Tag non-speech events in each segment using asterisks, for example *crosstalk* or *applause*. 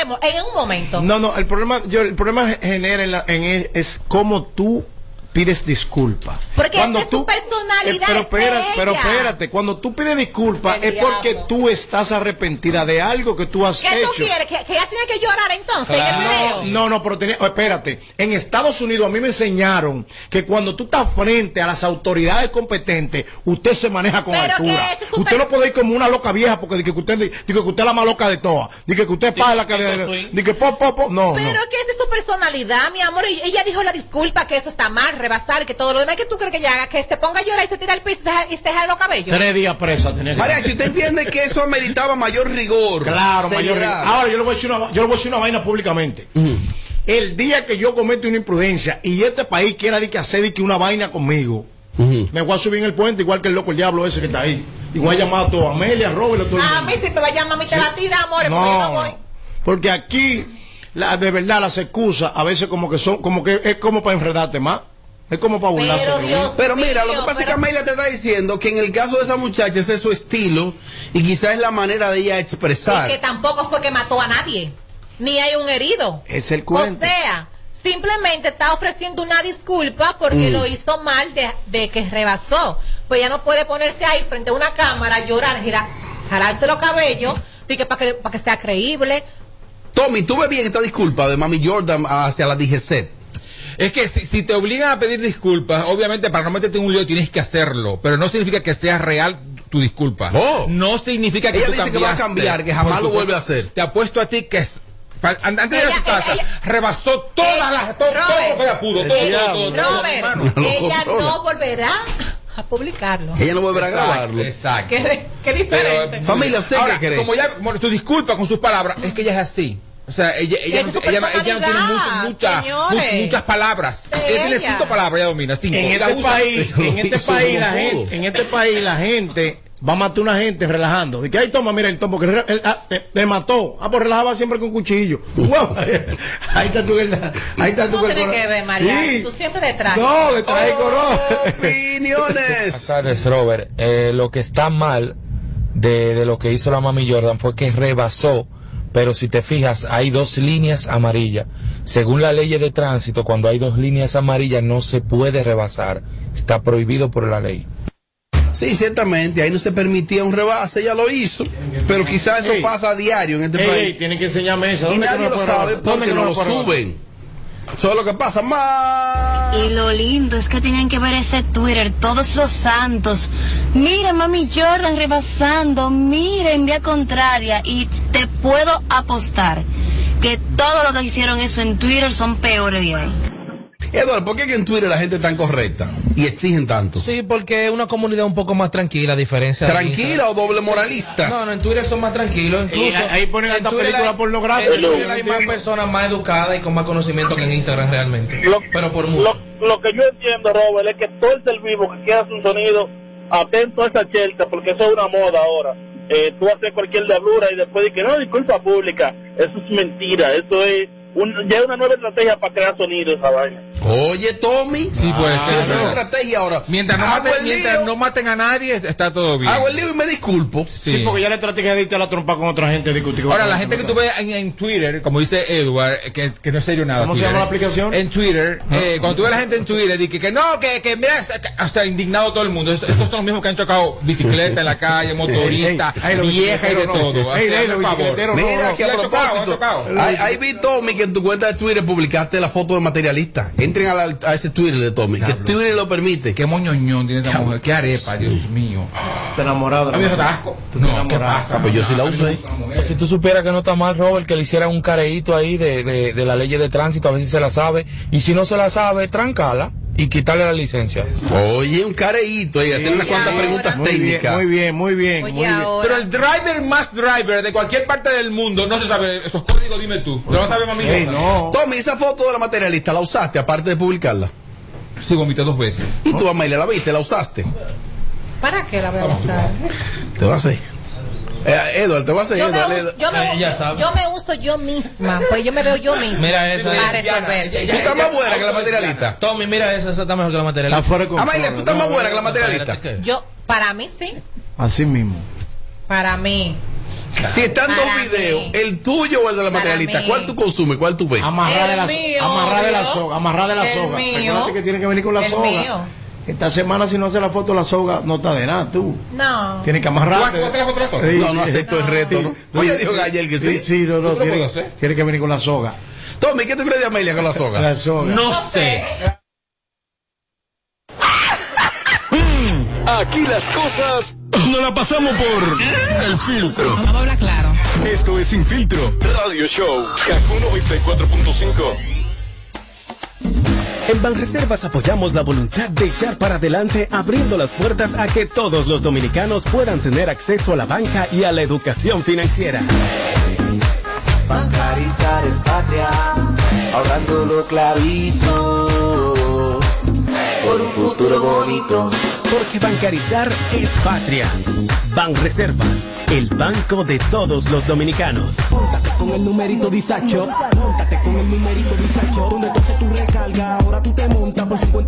en un momento. No, no, el problema, yo, el problema genera en, la, en es, es cómo tú pides disculpas. Porque cuando tú, su personalidad eh, pero, espérate, pero espérate, cuando tú pides disculpas es porque tú estás arrepentida de algo que tú has ¿Qué hecho. ¿Qué tú quieres? ¿Que, ella tiene que llorar entonces en el video? No, no, pero tenía, oh, espérate, en Estados Unidos a mí me enseñaron que cuando tú estás frente a las autoridades competentes, usted se maneja con pero altura. usted no puede ir como una loca vieja porque dice que usted, dice que usted es la más loca de todas. Dice que usted paga la que dice que pop, pop, pop. No, Pero no. que esa es su personalidad, mi amor. Ella dijo la disculpa que eso está mal rebasar, que todo lo demás que tú crees que ella haga, que se ponga a llorar y se tira al piso y se deja los cabellos. Tres días presa que Mariachi, ¿usted entiende que eso ameritaba mayor rigor? Claro, mayor rigor. Ahora yo le voy a decir una, yo le voy a decir una vaina públicamente. El día que yo cometo una imprudencia y este país quiera de que hacer de que una vaina conmigo, me voy a subir en el puente igual que el loco el diablo ese que está ahí. Y voy a llamar a todos, a Amelia, a Robert, a todo el A mí si me va a llamar, a mí te la tira, amores, porque yo no voy. Porque aquí, la, de verdad, las excusas a veces como que son, como que es como para enredarte más. Es como para burlarse. Pero. Dios Pero mira, lo que pasa es que Amelia te está diciendo que en el caso de esa muchacha ese es su estilo y quizás es la manera de ella Y expresar. que tampoco fue que mató a nadie. Ni hay un herido. Es el O cuento. sea, simplemente está ofreciendo una disculpa porque Mm. lo hizo mal de, de que rebasó. Pues ya no puede ponerse ahí frente a una cámara, llorar, girar, jalarse los cabellos, y que para que, para que sea creíble. Tommy, ¿tú ves bien esta disculpa de Mami Jordan hacia la DGC? Es que si, si te obligan a pedir disculpas, obviamente para no meterte en un lío tienes que hacerlo, pero no significa que sea real tu disculpa. Oh. No significa que Ella tú dice que va a cambiar, que jamás lo vuelve a hacer. Te apuesto a ti que es, antes de ir a Ella- su casa, ella- rebasó todas las, todo, todo Robert, lo que ella pudo, todo, todo, todo, todo, Robert, ella no volverá a publicarlo. Ella no volverá a grabarlo. Exacto. Qué, qué diferente. Pero, Familia, ¿usted ahora, qué cree? Como ya, bueno, su disculpa con sus palabras, es que ella es así. O sea, ella, ella, no, ella, no- ella no tiene personalidad, muchas, muchas, señores. mu- muchas palabras. Ella tiene cinco palabras, ella domina cinco. En este usa. país, *laughs* en este país la gente, en este país la gente va a matar a una gente relajando. De que ahí toma, mira el tomo que re- él, ah, te, te mató. Ah, pues relajaba siempre con cuchillo. *laughs* Ahí está tu verdad. Ahí está tu No tiene verdad. que ver, María. Sí. Tú siempre detrás. No, detrás de coro. Opiniones. Buenas tardes, Robert. Eh, lo que está mal de, de lo que hizo la mami Jordan fue que rebasó, pero si te fijas, hay dos líneas amarillas. Según la ley de tránsito, cuando hay dos líneas amarillas no se puede rebasar. Está prohibido por la ley. Sí, ciertamente, ahí no se permitía un rebase, ella lo hizo, pero quizás eso Ey. pasa a diario en este Ey, ey, país. tienen que enseñarme eso. Y ¿Dónde que nadie no lo sabe porque que no lo suben. Eso es lo que pasa. Más. Y lo lindo es que tenían que ver ese Twitter, todos los santos. Mira, mami Jordan rebasando, mira en vía contraria. Y te puedo apostar que todo lo que hicieron eso en Twitter son peores de ahí. Eduardo, ¿por qué que en Twitter la gente es tan correcta y exigen tanto? Sí, porque es una comunidad un poco más tranquila, a diferencia de ¿Tranquila o doble moralista? No, no, en Twitter son más tranquilos. Incluso Y ahí ponen Twitter película hay- pornográfica. En Twitter hay más personas más educadas y con más conocimiento que en Instagram realmente. Pero por mucho. Lo, lo que yo entiendo, Robert, es que todo el ser vivo que quiera hacer un sonido atento a esa chelcha, porque eso es una moda ahora. Eh, tú haces cualquier diablura y después dices, no, disculpa pública. Eso es mentira. Eso es un, ya una nueva estrategia para crear sonido esa vaina. Oye, Tommy. Sí, puede Ah, es ¿no? una estrategia ahora. Mientras no, maten, el mientras lío, no maten a nadie, está todo bien. Hago el lío y me disculpo. Sí, porque ya la estrategia de irte a la trompa con otra gente. discutir con Ahora, la gente que tú ves en, en Twitter, como dice Edward, que, que no es serio nada. ¿Cómo se llama la aplicación? En Twitter, eh, cuando tú ves a la gente en Twitter, dice que, que no, que, que mira, hasta indignado todo el mundo. Estos, estos son los mismos que han chocado bicicleta en la calle, motorista, vieja y de todo. Ey, ey, los favor. bicicleteros no. Mira que a propósito, ahí vi Tommy que en tu cuenta de Twitter publicaste la foto de materialista. Entren a, la- a ese Twitter de Tommy, que Twitter lo permite. Qué moñoñón tiene esa mujer, qué arepa, Dios mío. Te enamorado. Da asco. No, ¿qué pasa? Ah, pues yo sí la usé. Si tú supieras que no está mal, Robert, que le hicieran un careíto ahí de, de, de la ley de tránsito, a ver si se la sabe. Y si no se la sabe, trancala y quitarle la licencia. Oye, un careíto y hacer unas cuantas preguntas Muy bien, técnicas. muy bien, muy bien. Oye, muy bien. Pero el driver más driver de cualquier parte del mundo no se sabe esos códigos, dime tú. ¿No lo sabe mami? Ey, no. Tommy, esa foto de la materialista la usaste aparte de publicarla. Sí, vomité dos veces. Y tú, Amelia, la viste, la usaste. ¿Para qué la voy a usar? Te va a hacer. Eh, Edward, te va a hacer. Yo me, Edward, uso, Edward. yo, me, Eh, ya sabe. yo me uso yo misma, pues yo me veo yo misma. Mira eso. Para eh. resolver. Tú estás más buena que la materialista. Tommy, mira eso, eso está mejor que la materialista. Control. Amelia, tú estás más buena que la materialista. Yo, para mí sí, Así mismo. para mí. Si están dos videos, mí. el tuyo o el de la Para materialista, mí. ¿cuál tú consumes? ¿Cuál tú ves? Amarrar de la, mío, amarrar de la soga, amarrar de la soga. mío. Que tiene que venir con la El soga. mío. Esta semana si no hace la foto la soga, no está de nada, tú. No. Tienes que ¿Tú amarrarte. haces la foto de la soga? Sí. No, no acepto el reto, ¿no? Oye, dijo Gayel que sí. Sí, no, no, ¿Tú lo tiene, que venir con la soga. Tommy, ¿qué tú crees de Amelia con la *laughs* soga? La soga. No sé. Aquí las cosas no la pasamos por el filtro. Vamos a hablar claro. Esto es Sin Filtro Radio Show. Kaku 94.5. En Banreservas apoyamos la voluntad de echar para adelante abriendo las puertas a que todos los dominicanos puedan tener acceso a la banca y a la educación financiera. Patria, ahorrando los clavitos por un futuro bonito. Porque bancarizar es patria. Banreservas, el banco de todos los dominicanos. Póntate con el numerito Disacho, póntate con el numerito Disacho, donde tú haces tu recarga, ahora tú te montas por 50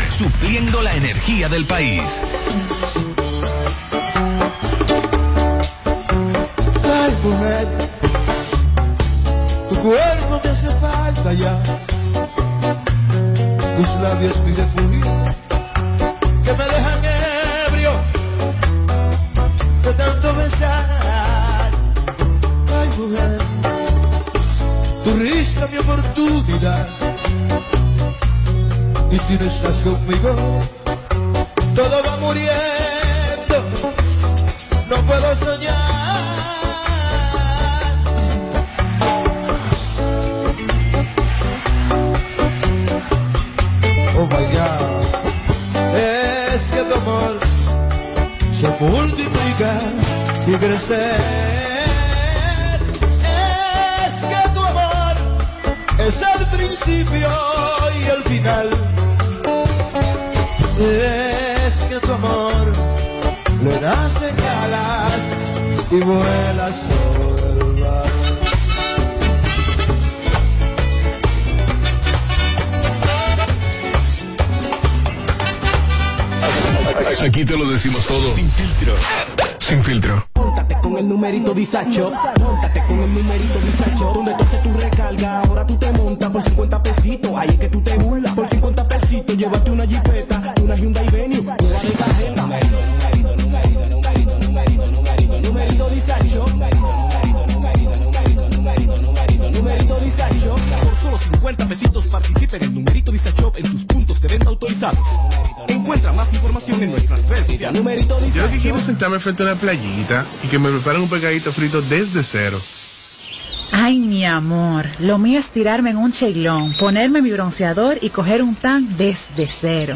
Supliendo la energía del país. Ay, mujer, tu cuerpo me hace falta ya. Tus labios mi refugio, que me dejan ebrio de tanto besar. Ay, mujer, tu risa mi oportunidad. Y si no estás conmigo, todo va muriendo. No puedo soñar. Oh my God, es que tu amor se multiplica y crece. Es el principio y el final. Tu amor le das alas y vuelas sobre el mar. Aquí te lo decimos todo. Sin filtro. Sin filtro. Póntate con el numerito Disacho, póntate con el numerito Disacho, donde tú haces tu recarga, ahora tú te montas por 50 pesitos, ahí es que tú te Numerito Yo lo que quiero es sentarme frente a una playita y que me preparen un pegadito frito desde cero. Ay, mi amor, lo mío es tirarme en un cheilón, ponerme mi bronceador y coger un tan desde cero.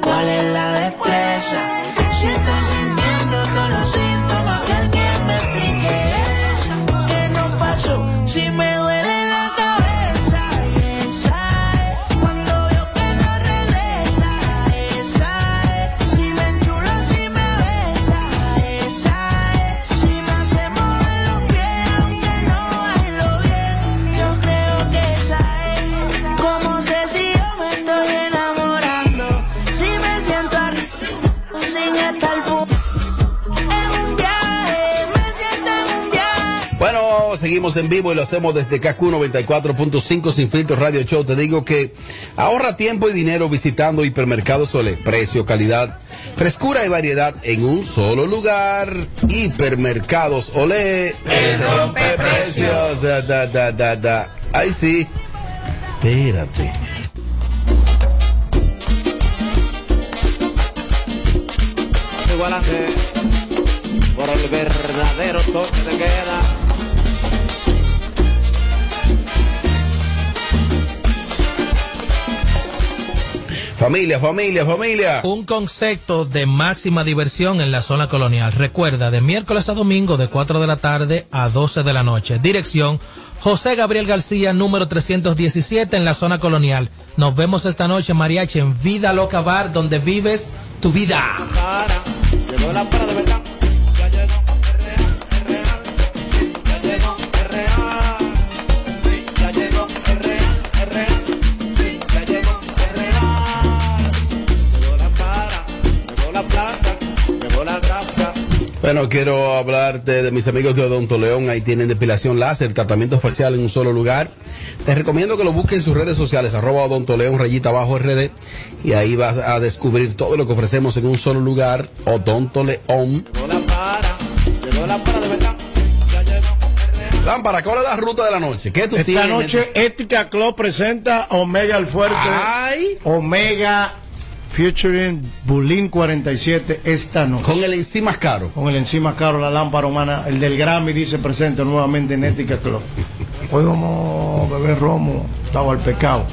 ¿Cuál es la destreza? Seguimos en vivo y lo hacemos desde KQ 94.5 Sin Filtro Radio Show. Te digo que ahorra tiempo y dinero visitando Hipermercados Olé. Precio, calidad, frescura y variedad en un solo lugar. Hipermercados Olé. El rompe precios. Da, da, da, da, da. Ay, sí. Espérate. Igualante por el verdadero toque de queda. Familia, familia, familia. Un concepto de máxima diversión en la zona colonial. Recuerda, de miércoles a domingo de 4 de la tarde a 12 de la noche. Dirección José Gabriel García, número 317 en la zona colonial. Nos vemos esta noche, Mariachi, en Vida Loca Bar, donde vives tu vida. Llegó Bueno, quiero hablarte de mis amigos de Odonto León. Ahí tienen depilación láser, tratamiento facial en un solo lugar. Te recomiendo que lo busques en sus redes sociales, arroba Odonto León, rayita abajo RD. Y ahí vas a descubrir todo lo que ofrecemos en un solo lugar, Odonto León. Lámpara, ¿cuál es la ruta de la noche? ¿Qué tú Esta tienes? noche Ética Club presenta Omega el Fuerte. Omega featuring Bulín 47 esta noche. Con el encima caro. Con el encima caro, la lámpara humana. El del Grammy dice presente nuevamente en Ética Club. Hoy vamos a beber romo, estaba el pecado.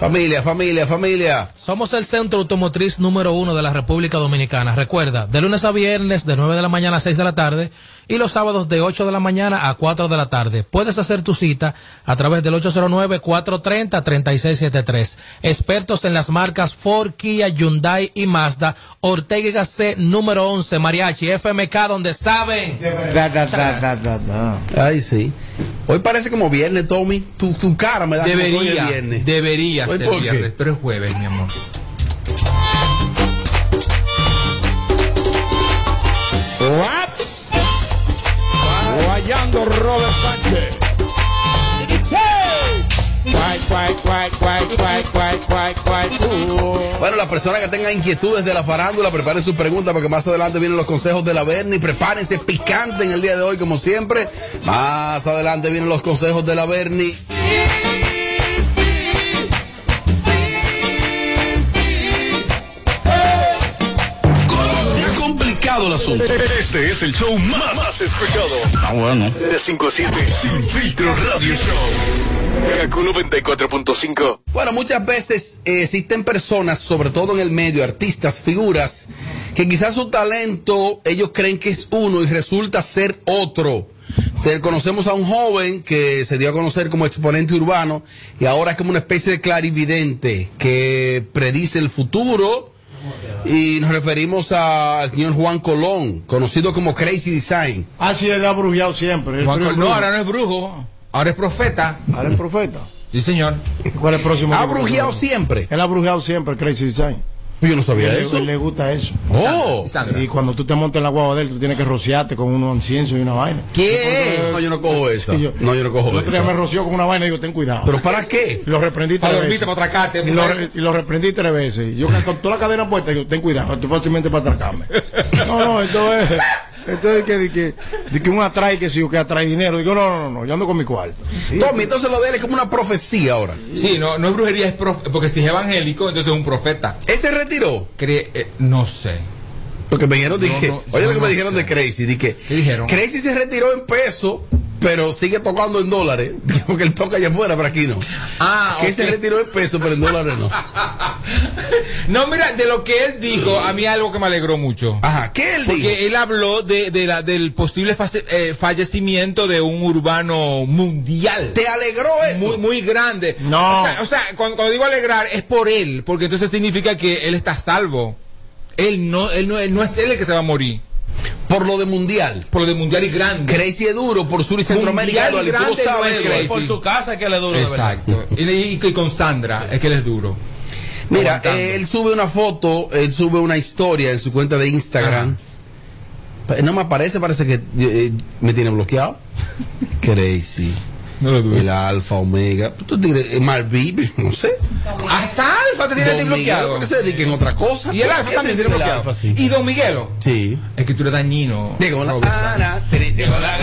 Familia, familia, familia. Somos el centro automotriz número uno de la República Dominicana. Recuerda, de lunes a viernes de 9 de la mañana a 6 de la tarde y los sábados de 8 de la mañana a 4 de la tarde. Puedes hacer tu cita a través del 809-430-3673. Expertos en las marcas Ford, Kia, Hyundai y Mazda. Ortega y Gasset número 11, Mariachi, FMK, donde saben. Da, da, da, da, da, da. Ay, sí. Hoy parece como viernes, Tommy. Tu, tu cara me da como que hoy Debería, es viernes. debería Hoy, ser ¿por qué? viernes, pero es jueves, mi amor. What? Guayando Robert Sánchez. Bueno, las personas que tengan inquietudes de la farándula, preparen sus preguntas porque más adelante vienen los consejos de la Berni. Prepárense picante en el día de hoy, como siempre. Más adelante vienen los consejos de la Berni. Complicado el asunto. Este es el show más, más escuchado. Ah, bueno. De 5 a 7. Sin filtro radio show. Kaku 94.5. Bueno, muchas veces eh, existen personas, sobre todo en el medio, artistas, figuras, que quizás su talento ellos creen que es uno y resulta ser otro. Te- conocemos a un joven que se dio a conocer como exponente urbano y ahora es como una especie de clarividente que predice el futuro. Y nos referimos a- al señor Juan Colón, conocido como Crazy Design. Ah, sí, él ha brujeado siempre. Juan no, ahora no es brujo, ahora es profeta. Ahora es profeta. Sí, señor. ¿Cuál es el próximo? ¿Ha brujeado siempre? Él ha brujeado siempre, Crazy Design. Yo no sabía Él- eso. él le gusta eso. Oh. Y cuando tú te montas en la guagua de él, tú tienes que rociarte con unos incienso y una vaina. ¿Qué? No, yo no cojo *laughs* yo- No, yo no cojo día esa. me roció con una vaina y digo, ten cuidado. ¿Pero para qué? Y lo reprendí tres veces. para atracarte, Y lo, re- y lo reprendí tres veces. Yo con toda la cadena puesta, digo, ten cuidado, es fácilmente para atracarme. *laughs* No, no, esto es, esto es que, de que, de que un atrae que si yo que atrae dinero. Digo, no, no, no, yo ando con mi cuarto. Sí, Tommy, entonces lo de él es como una profecía ahora. Sí, no, no es brujería, es profe- porque si es evangélico, entonces es un profeta. ¿Ese retiró? Cree- eh, no sé. Porque me dijeron, dije, no, oye lo que no me dijeron sé. de Crazy, dije, ¿Qué dijeron? Crazy se retiró en peso, pero sigue tocando en dólares, *laughs* porque él toca allá afuera, pero aquí no. Ah, que ok. se retiró en peso, pero en dólares no. *laughs* No, mira, de lo que él dijo, a mí algo que me alegró mucho. Ajá, ¿qué él Porque dijo? él habló de, de la, del posible face- eh, fallecimiento de un urbano mundial. ¿Te alegró eso? Muy, muy grande. No. O sea, o sea, cuando, cuando digo alegrar es por él, porque entonces significa que él está salvo. Él no, él no, él no es él el que se va a morir. Por lo de mundial. Por lo de mundial y grande. Crazy es duro por Sur y Centroamérica, Mundial y tú no es. Por su casa es que le duro de verdad. Exacto. Y, y- y con Sandra, es que él es duro. Mira, eh, él sube una foto, él sube una historia en su cuenta de Instagram. No me aparece, parece que eh, me tiene bloqueado. *laughs* Crazy. No lo. El alfa, omega. Tú dirás, eh, Marvin, no sé. Hasta Alfa te tiene a ti bloqueado. ¿por qué se dedica en otra cosa? Y el ¿Qué Alfa también tiene bloqueado. Alfa, sí? Y Don Miguelo. Sí. Escritura dañino. Digo, la tiri, digo, la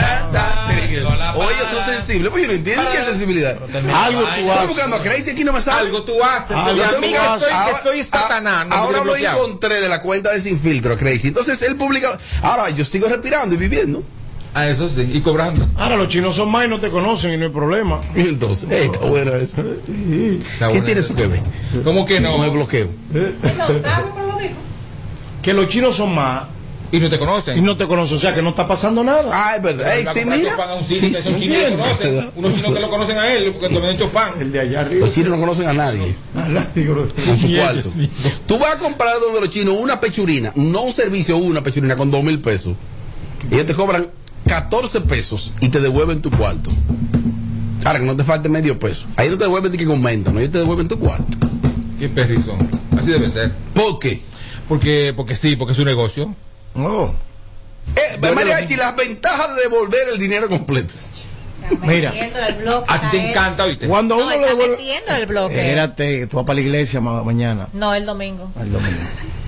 digo, Oye, es sensible. Pues yo no entiendo qué es sensibilidad. Algo tú Estoy haces. buscando a Crazy, aquí no me sale. Algo tú haces. A tú que haces. estoy, que Ahora- estoy satanás. ahora lo encontré de la cuenta de Sin Filtro, Crazy. Entonces él publica. Ahora yo sigo respirando y viviendo. Ah, eso sí. Y cobrando. Ahora los chinos son más y no te conocen y no hay problema. Y *laughs* entonces, está bueno eso. ¿Qué tiene eso. que ver? ¿Cómo que no? El bloqueo. Él no sabe, pero lo dijo. Que los chinos son más Y no te conocen. y no te conocen, o sea que no está pasando nada. Ah, es verdad. Ey, a sí, mira. A un Sí, que sí, chinos conocen. Unos chinos que lo conocen a él, porque también hecho pan. El de allá arriba. Los chinos no conocen a nadie con su cuarto. Tú vas a comprar donde los chinos una pechurina, no un servicio, una pechurina con dos mil pesos. Ellos te cobran 14 pesos y te devuelven tu cuarto. Ahora que no te falte medio peso. Ahí no te devuelven ni que comenta, no, ellos te devuelven tu cuarto. Qué perrizón. Así debe ser. ¿Por qué? Porque, porque sí, porque es un negocio. No. Eh, mariachi, las ventajas de devolver el dinero completo. Mira. El bloque A ti te encanta, ¿oíste? Cuando No, uno él le devuelve. el bloque. Espérate, que tú vas para la iglesia ma- mañana, No, el domingo. al domingo.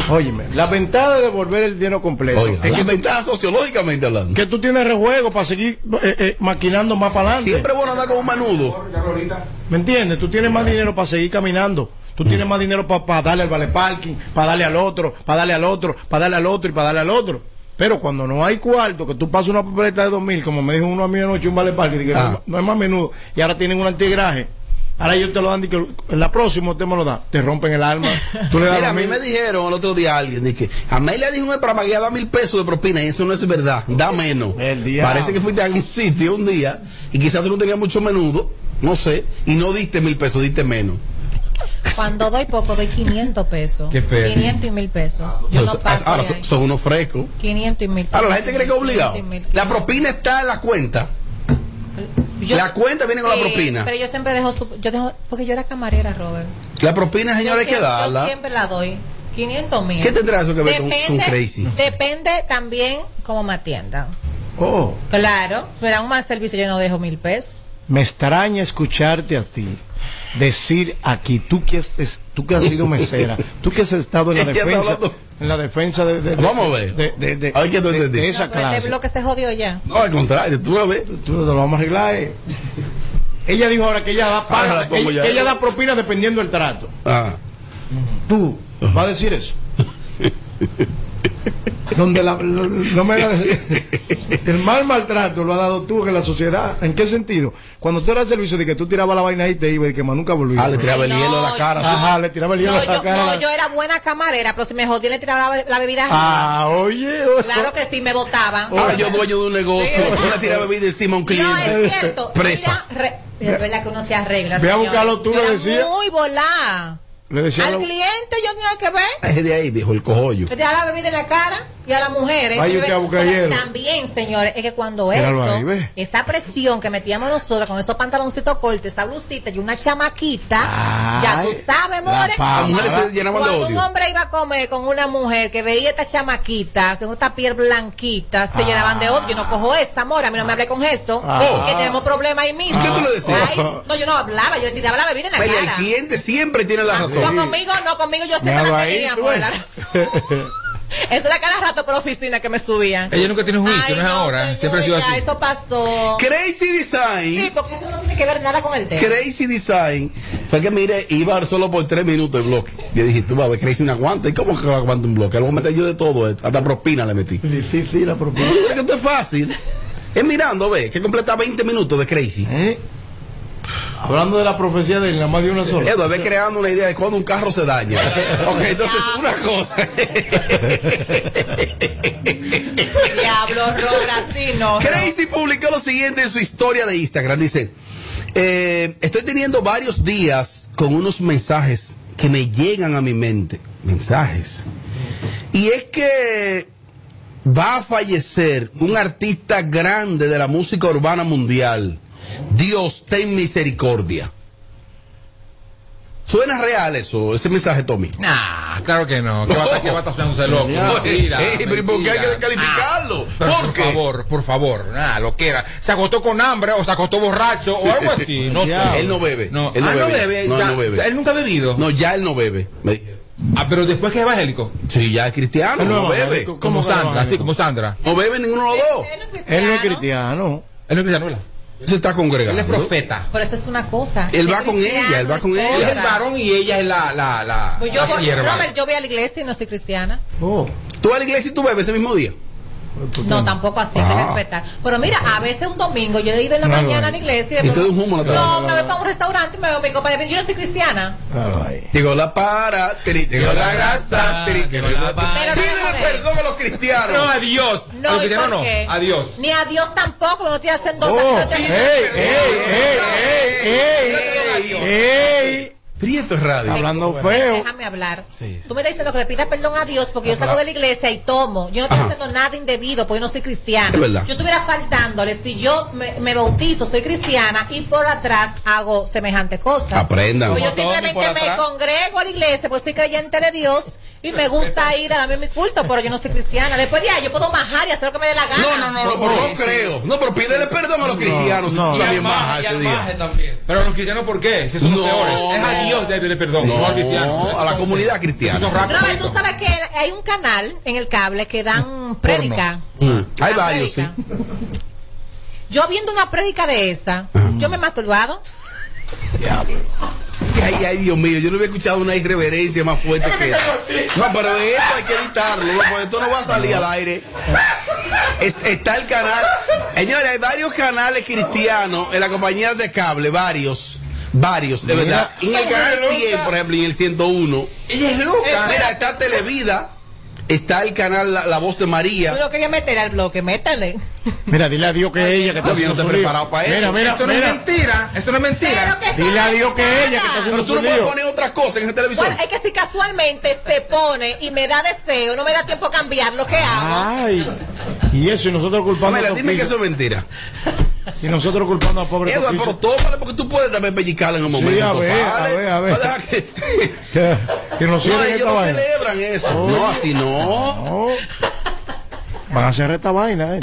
Óyeme, la ventaja de devolver el dinero completo Oiga, es que las tú, ventajas sociológicamente hablando. que tú tienes rejuego para seguir eh, eh, maquinando más para adelante. Siempre bueno andar con un manudo. ¿Me entiendes? Tú tienes más dinero para seguir caminando. Tú tienes más dinero para darle al vale parking, para darle al otro, para darle al otro, para darle al otro y para darle al otro. Pero cuando no hay cuarto, que tú pasas una papeleta de 2000, como me dijo uno a mí anoche, un vale parking, Ah. no, no es más menudo. Y ahora tienen un antigraje. Ahora ellos te lo dan, y que en la próxima usted me lo da. Te rompen el alma. *laughs* Tú le das Mira, a mí me dijeron el otro día alguien, dije, Amelia dijo para Maguía da mil pesos de propina y eso no es verdad, da *laughs* menos. El. Parece que fuiste a algún sitio un día y quizás tú no tenías mucho menudo, no sé, y no diste mil pesos, diste menos. Cuando doy poco, doy 500 pesos. Qué perri. 500 y mil pesos. Yo no Entonces, paso ahora son, unos frescos. 500 y mil. Ahora la gente cree que es obligado. 500 y mil. La propina está en la cuenta. Yo- la cuenta viene con la propina. Pero yo siempre dejo, su- yo dejo, porque yo era camarera, Robert. La propina, señora, hay que siempre- Yo darla. siempre la doy. 500 mil. ¿Qué tendrá eso que ver con- Depende- con Crazy? Depende también cómo me atiendan. Oh, Claro, si me dan un mal servicio, yo no dejo mil pesos. me extraña escucharte a ti decir aquí, tú que has, es- tú que has sido mesera, tú que has estado en la *laughs* defensa. En la defensa de, de- de- Vamos a ver. de, de- de- A ver qué tú de- entendí. de esa este clase. bloque se jodió ya. No, al contrario, tú a ver. Tú lo vamos a arreglar. eh. Ella dijo ahora que ella da, ya. que ella da propina dependiendo del trato. Ah. Tú vas a decir eso. *laughs* Donde la, no me hagas- el mal maltrato lo ha dado tú en la sociedad. ¿En qué sentido? Cuando tú eras servicio de que tú tirabas la vaina ahí y te iba y que más nunca volvía. Ah, le tiraba el hielo a la cara. Ajá, le tiraba el hielo No, a la yo, cara. no, yo era buena camarera, pero si me jodí le tiraba la, la bebida. Ah, oye. oye. Claro que sí, me botaban. Ahora yo dueño de un negocio, yo le tiré bebida encima a un No, cliente. es cierto. Presa. Mira, re- es verdad que uno se arregla. Ve a buscarlo tú, le decía. Muy volada. Le decía Al la- cliente yo tenía que ver. Es de ahí, dijo el cojollo. Le tiraba la bebida en la cara y a las mujeres. Vaya usted a buscar Porque hielo. También, señores, es que cuando Míralo eso, ahí, esa presión que metíamos nosotros con esos pantaloncitos cortos, esa blusita y una chamaquita, Ay, ya tú sabes, more. Cuando un hombre iba a comer con una mujer que veía esta chamaquita, con esta piel blanquita, se llenaban de odio. Yo no cojo esa, amor, a mí no me hablé con eso. Ah. que tenemos problemas ahí mismo. ¿Qué tú le decías? Ay, no, yo no hablaba, yo tiraba la bebida en la Pero el cliente siempre tiene la No, razón. conmigo no, conmigo yo siempre la tenía, ves. la razón. *laughs* *laughs* Eso era cada rato por la oficina que me subían. Ella nunca tiene juicio, Ay, no es ahora. Siempre ha sido así. Eso pasó. Crazy Sí, Design, porque eso no tiene que ver nada con el tema. Crazy Design Fue que mire, iba solo por tres minutos el bloque. Yo dije, tú vas a ver, Crazy no aguanta. ¿Y cómo que no aguanta un bloque? Luego meter yo de todo esto. Hasta propina le metí. Sí, sí, la propina. ¿Tú crees que esto es fácil? Es mirando, ve, que completa 20 minutos de Crazy. ¿Eh? Hablando de la profecía de él, nada más de una sola. Eduardo, ve creando una idea de cuando un carro se daña. *laughs* ok, entonces, una cosa. Diablo, Robert, así no. Crazy publicó lo siguiente en su historia de Instagram. Dice, eh, estoy teniendo varios días con unos mensajes que me llegan a mi mente. Mensajes. Y es que va a fallecer un artista grande de la música urbana mundial. Dios, ten misericordia. ¿Suena real eso, ese mensaje, Tommy? Nah, claro que no. *laughs* ¿Qué va a estar, qué va a estar haciéndose loco? Mentira, Ey, *laughs* pero ¿por qué hay que mentira. descalificarlo? Ah, ¿Por por qué? favor, por favor, nada, lo que era. Se acostó con hambre o se acostó borracho o algo así. *laughs* No sé. Él no bebe. No, él no ah, bebe. no bebe. No, ya. él no bebe. Él nunca ha bebido. No, ya él no bebe. Ah, pero después que es evangélico. Sí, ya es cristiano, Él no no bebe. Como ¿Cómo que Sandra, así como Sandra. No bebe ninguno de los dos. Él no es cristiano. Él no es cristiano, ¿verdad? Se está Él congregando. es profeta. Pero eso es una cosa. Él va con ella, él va con ella. Él es el varón y ella es la, la, la, Pues yo, la voy, sierva. Robert, yo voy a la iglesia y no soy cristiana. Oh. ¿Tú vas a la iglesia y tú bebes ese mismo día? No, tampoco así, hay que Ah. respetar. Pero mira, a veces un domingo yo he ido en la No, mañana no. a la iglesia Y te un. No, me voy para un restaurante y me veo mi copa de vino. Yo no soy cristiana. Ay. Llegó la para, tiri, llegó la grasa, tiri, llegó la Pero no Pídele perdón a los cristianos. No, adiós. No, a los ¿y cristianos por no. qué? Adiós. Ni a Dios tampoco, porque no estoy haciendo Oh, no estoy ey, haciendo- ey, ey, ey, ey, ey. Prieto es radio. Hablando feo. Déjame hablar. Tú me estás diciendo que le pidas perdón a Dios porque yo salgo de la iglesia y tomo. Yo no estoy Ajá. haciendo nada indebido porque yo no soy cristiana. Es verdad. Yo estuviera faltándole si yo me, me bautizo, soy cristiana y por atrás hago semejante cosas. Aprendan. Pues yo simplemente me congrego a la iglesia porque soy creyente de Dios y me gusta *laughs* ir a darme mi culto, pero yo no soy cristiana. Después de ahí yo puedo bajar y hacer lo que me dé la gana. No, no, no, no, pero no creo. No, pero pídele perdón a los cristianos. no. también y ese día. Pero los cristianos, ¿por qué? Si son los No, peores. Es a no. Dios de pedir perdón, no, al cristiano. No, a la comunidad cristiana. Robert, tú sabes que hay un canal en el cable que dan prédica. Mm, Hay varios, sí. Yo viendo una prédica de esa, yo me he masturbado. Ay, ay, Dios mío, yo no había escuchado una irreverencia más fuerte que esa. No, pero esto hay que editarlo, no, porque esto no va a salir al aire. Es- está el canal. Señores, hay varios canales cristianos en la compañía de cable, varios. Varios, de verdad. En el canal 100, por ejemplo, y en el 101. Ella es loca. Mira, está Televida, está el canal La, La Voz de María. Tú no querías meter al bloque, métale. Mira, dile a Dios que ella que está No, yo no haciendo su lío. preparado para Mira, eso. mira, Esto no es mira. mentira. Esto no es mentira. Dile a Dios que nada. ella que está haciendo Pero tú no puedes poner otras cosas en el televisor. Bueno, es que si casualmente se pone y me da deseo, no me da tiempo a cambiar lo que hago. Ay. Y eso, y nosotros culpando Pamela, a dime que eso es mentira. Y nosotros culpando a pobre Eduardo, pero tómale porque tú puedes también pellizcarla en un momento. Sí, a ver, a ver, a ver. Que, *laughs* Que, que nos no, ellos esta no vaina. celebran eso. No, así no. No. Van a hacer esta vaina, eh.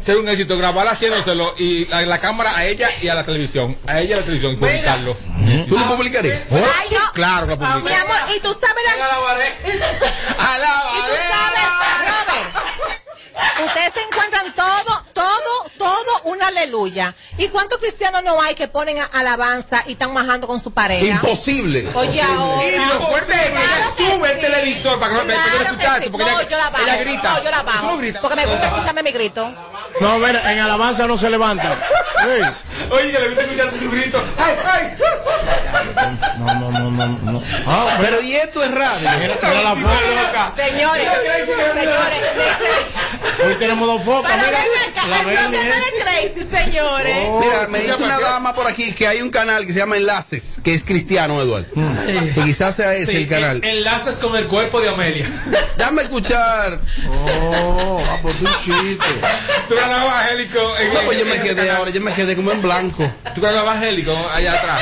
Ser un éxito, grabarla haciéndoselo y a la cámara a ella y a la televisión. A ella y a la televisión y publicarlo. ¿Tú lo publicarías? Ay, no. Claro que lo Mi amor, y tú sabes la... *laughs* A la Y tú sabes, Robert, ustedes se encuentran todo, todo, todo una aleluya. ¿Y cuántos cristianos no hay que ponen a- alabanza y están majando con su pareja? Imposible. Oye, ahora. Y lo fuerte es que ella sube el televisor para que no porque ella, yo la bajo. ella grita. No, yo la bajo. Porque me gusta escucharme mi grito. No, mira, en alabanza no se levanta. Oye, que le gusta escuchar su grito. ¡Ay, ay! No, no, no, no, no. Ah, Pero y esto es radio. Señores, señores, Hoy tenemos dos pero Mira, ven acá, la el de Crazy, señores. Mira, me dice una dama por aquí que hay un canal que se llama Enlaces, que es cristiano, Eduardo. Que quizás sea ese Sí, el canal. en- enlaces con el cuerpo de Amelia. Dame escuchar. Oh, ah, pues tú chiste. Tú evangélico. en- No, pues yo me quedé ahora, yo me quedé como en blanco. Tú eres evangélico allá atrás.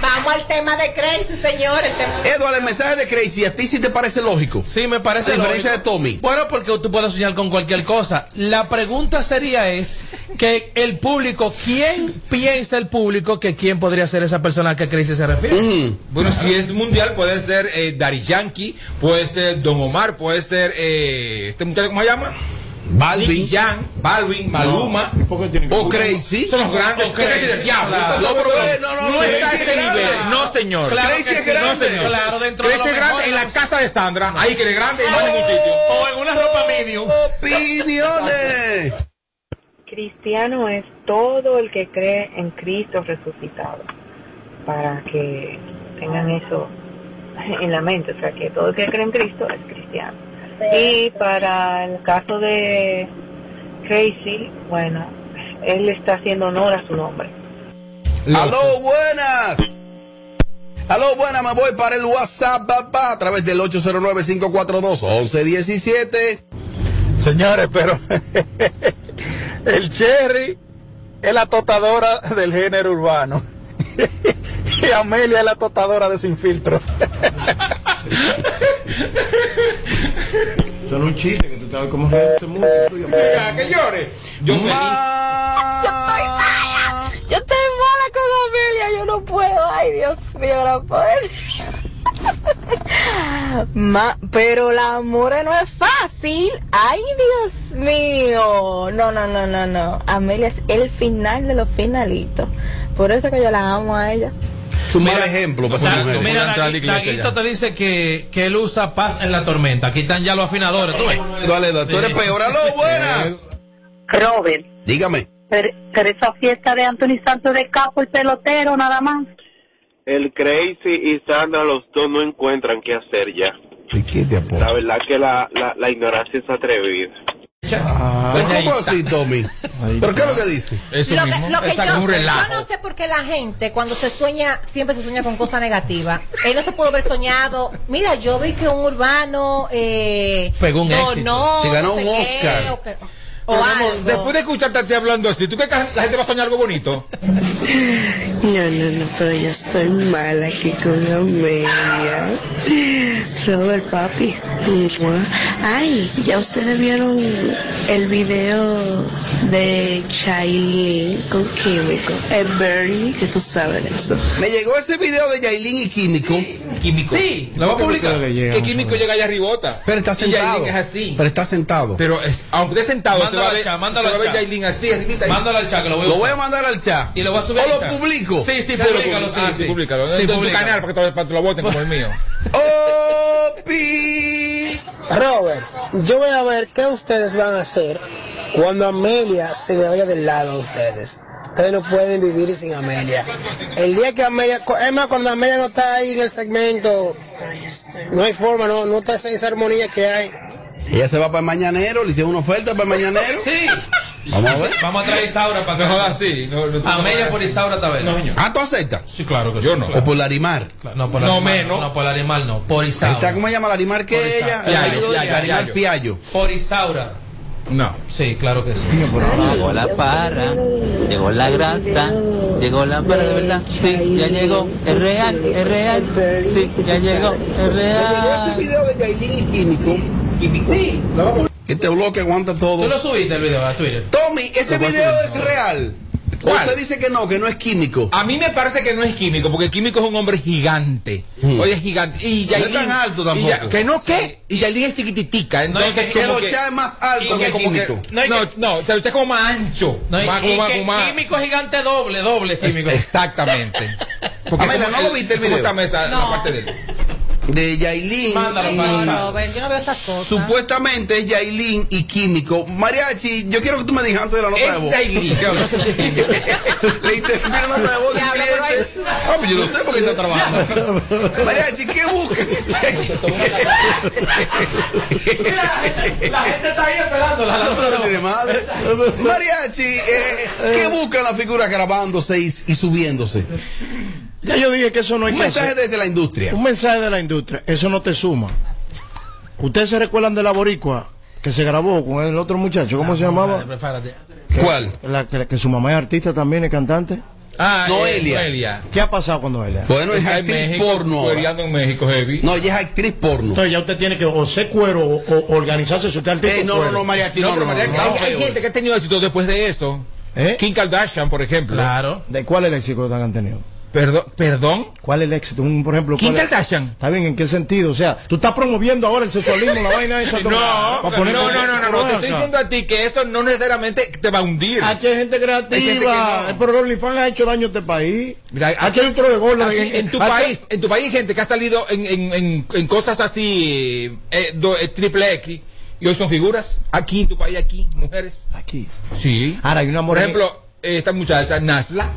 Vamos al tema de Crazy, señores. Eduardo, el mensaje de Crazy, ¿a ti sí te parece lógico? Sí, me parece A diferencia lógico. de Tommy. Bueno, porque tú puedes soñar con cualquier cosa. La pregunta sería es que el público, ¿quién piensa el público que quién podría ser esa persona a que Crazy se refiere? Bueno, si es mundial, puede ser eh, Daddy Yankee, puede ser Don Omar, puede ser. Eh, ¿Este muchacho cómo se llama? Balvin. Jam, Balvin, Maluma. O Crazy. Son los grandes. Crazy del diablo. No, no, no, está es ese nivel. No, señor. Claro Crazy es grande. No, señor. Claro, dentro de Crazy es grande en la casa de Sandra. Ahí que de grande y no en ningún sitio. O en una ropa medium. Opiniones. Cristiano es todo el que cree en Cristo resucitado, para que tengan eso en la mente, o sea que todo el que cree en Cristo es cristiano. Y para el caso de Crazy, bueno, él está haciendo honor a su nombre. Aló, buenas. Aló, buenas, me voy para el WhatsApp, papá, a través del 809-542-1117. Señores, pero *laughs* el Cherry es la totadora del género urbano. *laughs* y Amelia es la totadora de sin filtro. *laughs* Son un chiste que tú sabes cómo es este mundo. que llore. Yo Yo estoy mala con Amelia, yo no puedo. Ay, Dios mío, no puedo. Ma- pero la amor no es fácil. Ay, Dios mío. No, no, no, no, no. Amelia es el final de los finalitos. Por eso que yo la amo a ella. Su mal ejemplo para esa mujer. mira, te dice que, que él usa paz en la tormenta. Aquí están ya los afinadores, ¿tú ves? Dale, dale, tú eres peor. Aló, buenas. Robert, Dígame. pero, pero esa fiesta de Anthony Santos de Capo, el pelotero, nada más. El Crazy y Sandra, los dos no encuentran qué hacer ya. ¿Y qué te? La verdad que la, la, la ignorancia es atrevida. ¿Pero ¿Cómo así, Tommy? ¿Pero qué es lo que dice? Eso lo mismo. que, lo que yo, es un sé, yo no sé por qué la gente cuando se sueña siempre se sueña con cosas negativas. Él no se pudo haber soñado. Mira, yo vi que un urbano eh, Pegó un no, éxito. no, Se ganó no sé un Oscar. O amor, después de escucharte a ti hablando así, ¿tú crees que la gente va a soñar algo bonito? No, no, no, pero yo estoy mal aquí con Amelia. Robert, papi. Ay, ya ustedes vieron el video de Chailin con Químico. Es Bernie, que tú sabes eso. Me llegó ese video de Yailin y Químico. Químico. Sí, lo va a publicar. Que Químico llega allá arribota. Pero está Y sentado. Yailin es así. Pero está sentado. Pero es, aunque esté sentado, se Mándalo al chat, mándalo al chat. Mándalo al chat, que lo voy a Lo voy a mandar al chat. Y lo voy a subir ¿O lo publico? Sí, sí, públicalo, sí, ah, sí. públicalo. Sí, tu públicalo. canal para que lo voten como el mío. *laughs* Robert, yo voy a ver qué ustedes van a hacer cuando Amelia se le vaya del lado a ustedes. Ustedes no pueden vivir sin Amelia. El día que Amelia, es más, cuando Amelia no está ahí en el segmento, no hay forma, no, no está esa, esa armonía que hay. Ella se va para el mañanero, le hicieron una oferta para el mañanero. Sí. Vamos a ver. Vamos a traer a Isaura para que No jodas así. No, no, Amelia por Isaura Tavera. Ah, ¿tú aceptas? Sí, claro que Yo sí, no. claro. O por Larimar. No, por No, Larimar, menos. No, por Larimar no. Por Isaura. está, ¿cómo se llama Larimar que Por ella? Fiallo, Larimar Fiallo. Fiallo. Por Isaura. No. Sí, claro que sí. Llegó la parra, llegó la grasa, llegó la parra de verdad. Sí, ya llegó, es real, es real. Sí, ya llegó, es real. video de Yailin y Químico. Sí. Este bloque aguanta todo. Tú lo subiste el video a Twitter. Tommy, ese video es real. ¿Cuál? Usted dice que no, que no es químico. A mí me parece que no es químico, porque químico es un hombre gigante. Oye, es gigante. Y No es tan alto y tampoco. Ya- que no, ¿qué? Y Yailin es chiquititica. Entonces, No, es que como lo que- es más alto que que- químico. No, No, no, o sea, usted es como más ancho. No, más, y como más- que como más- químico gigante doble, doble químico. Exactamente. *laughs* Porque como ¿no lo viste el ¿cómo video? está mesa, la No. parte de él? De Yailin. Mándalo No. Robert, yo no veo esas cosas. Supuestamente es Yailin y Químico. Mariachi, yo quiero que tú me digas antes de la nota Es de voz. Yailin. *laughs* Le interrumpí la nota de voz. Ah, pues yo no sé por qué está trabajando. Mariachi, ¿qué busca? La gente está ahí esperando la No, no tiene madre. Mariachi, eh, ¿qué buscan las figuras grabándose y, y subiéndose? Ya yo dije que eso no hay Un que mensaje hacer. desde la industria. Un mensaje de la industria. Eso no te suma. ¿Ustedes se recuerdan de la boricua que se grabó con el otro muchacho? ¿Cómo se llamaba? Prepárate. ¿Cuál? La, que, que su mamá es artista también, es cantante. Ah, Noelia. eh, Noelia. ¿Qué ha pasado con Noelia? Bueno, es Está en actriz México, porno. en México, heavy. No, ella es actriz porno. Entonces ya usted tiene que o ser cuero o, o organizarse es artista. Eh, no, no, no, María, no, hay, no, hay gente que ha tenido éxito después de eso. ¿Eh? Kim Kardashian, por ejemplo. Claro. ¿De cuál es el éxito que han tenido? Perdón, perdón. ¿Cuál es el éxito? Un, por ejemplo, ¿cuál es-. Está bien, ¿en qué sentido? O sea, tú estás promoviendo ahora el sexualismo, la vaina esa. *laughs* No, para no, no, no, no, no, te estoy diciendo a ti que eso no necesariamente te va a hundir. Aquí hay gente creativa. Hay gente que no. El OnlyFans le ha hecho daño a este país. Mira, aquí hay un tro de aquí en tu Aquí- país, en tu país hay gente que ha salido en, en, en, en cosas así, eh, do- eh, triple X, y hoy son figuras. Aquí en tu país, aquí, mujeres. Aquí. Sí. Ahora hay una Por morena- ejemplo, eh, esta muchacha, Nasla.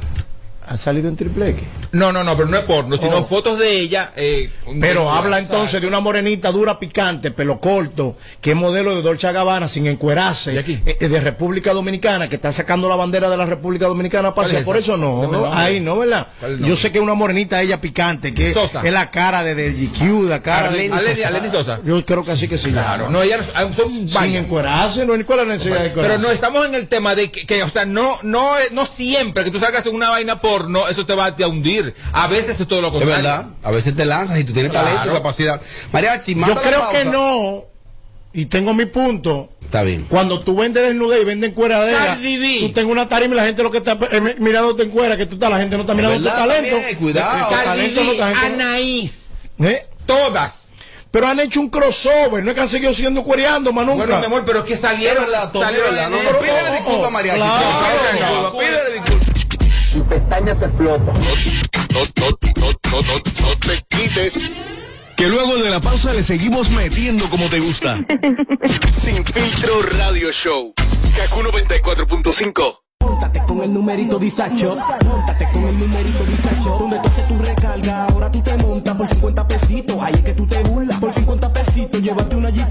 ¿Ha salido en triple X? No, no, no, pero no es porno, sino Oh. fotos de ella. eh, Pero de- habla entonces de una morenita dura, picante, pelo corto, que es modelo de Dolce Gabbana sin encuerarse, eh, eh, de República Dominicana, que está sacando la bandera de la República Dominicana a ¿Cuál pasear. es Por eso no, ahí no, ¿verdad? ¿Cuál es el Yo sé que es una morenita ella picante, que Sosa. es la cara de, de GQ, la cara de Sosa. Yo creo que así que sí. Claro, no, ella no- son Sin vainas. encuerarse, no hay cuál es la necesidad de Pero encuerarse. no estamos en el tema de que, que, o sea, no, no, no siempre que tú salgas en una vaina porno, eso te va a hundir. A veces es todo lo Es contrario. verdad. A veces te lanzas y tú tienes Claro. talento y capacidad. Mariachi, Yo la creo pausa. que no, y tengo mi punto. Está bien. Cuando tú vendes desnudez y vendes cueradera, tú tengas una tarima y la gente lo que está eh, mirando te encuera, que tú estás, la gente no está mirando tu talento. también, cuidado. Tu Cardi talento no- la no- Anaís, ¿Eh? todas. Pero han hecho un crossover, no es que han seguido siendo cuereando, más nunca. Bueno, mi amor, pero es que salieron. Es verdad, Tommy, salieron verdad. No, en no, el- pídele disculpas, oh, Mariachi. claro. Pídele disculpas, No, pídele disculpas. Tu pestaña te explota. No, no, no, no, no, no te quites. Que luego de la pausa le seguimos metiendo como te gusta. *laughs* Sin filtro radio show. Kaku 94.5. Móntate con el numerito disacho, móntate con el numerito disacho, donde tú haces tu recarga, ahora tú te montas por 50 pesitos, ahí es que tú te burlas, por 50 pesitos, llévate una jipeta,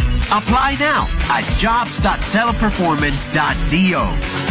Apply now at jobs.teleperformance.do.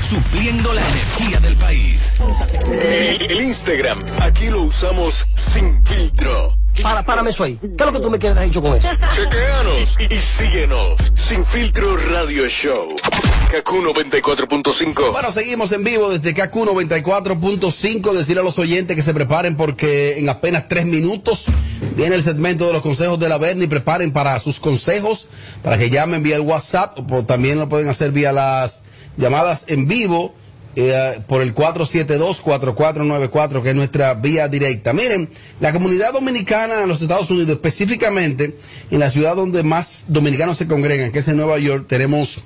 Supliendo la energía del país. El Instagram, aquí lo usamos sin filtro. Para, párame eso ahí. ¿Qué es lo que tú me quieres dicho con eso? Chequeanos y, y síguenos. Sin filtro radio show. Kaku 94.5. Bueno, seguimos en vivo desde KQ 94.5. Decir a los oyentes que se preparen porque en apenas tres minutos viene el segmento de los consejos de la Berni. Preparen para sus consejos, para que llamen vía el WhatsApp o también lo pueden hacer vía las llamadas en vivo. eh, por el 472-4494, que es nuestra vía directa. Miren, la comunidad dominicana en los Estados Unidos, específicamente en la ciudad donde más dominicanos se congregan, que es en Nueva York, tenemos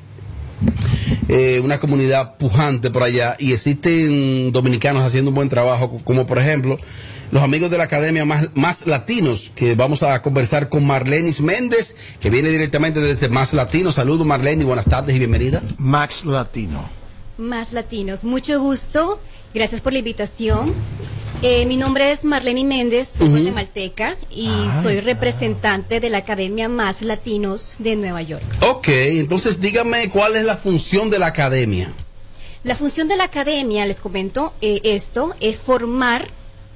eh, una comunidad pujante por allá y existen dominicanos haciendo un buen trabajo, como por ejemplo los amigos de la Academia Más, Más Latinos, que vamos a conversar con Marlenis Méndez, que viene directamente desde Más Latino. Saludos Marleni, buenas tardes y bienvenida. Max Latino. Más latinos, mucho gusto. Gracias por la invitación. Eh, mi nombre es Marlene Méndez, soy Ujú. guatemalteca y soy representante de la Academia Más Latinos de Nueva York. Ok, entonces dígame cuál es la función de la Academia. La función de la academia, les comento eh, esto, es formar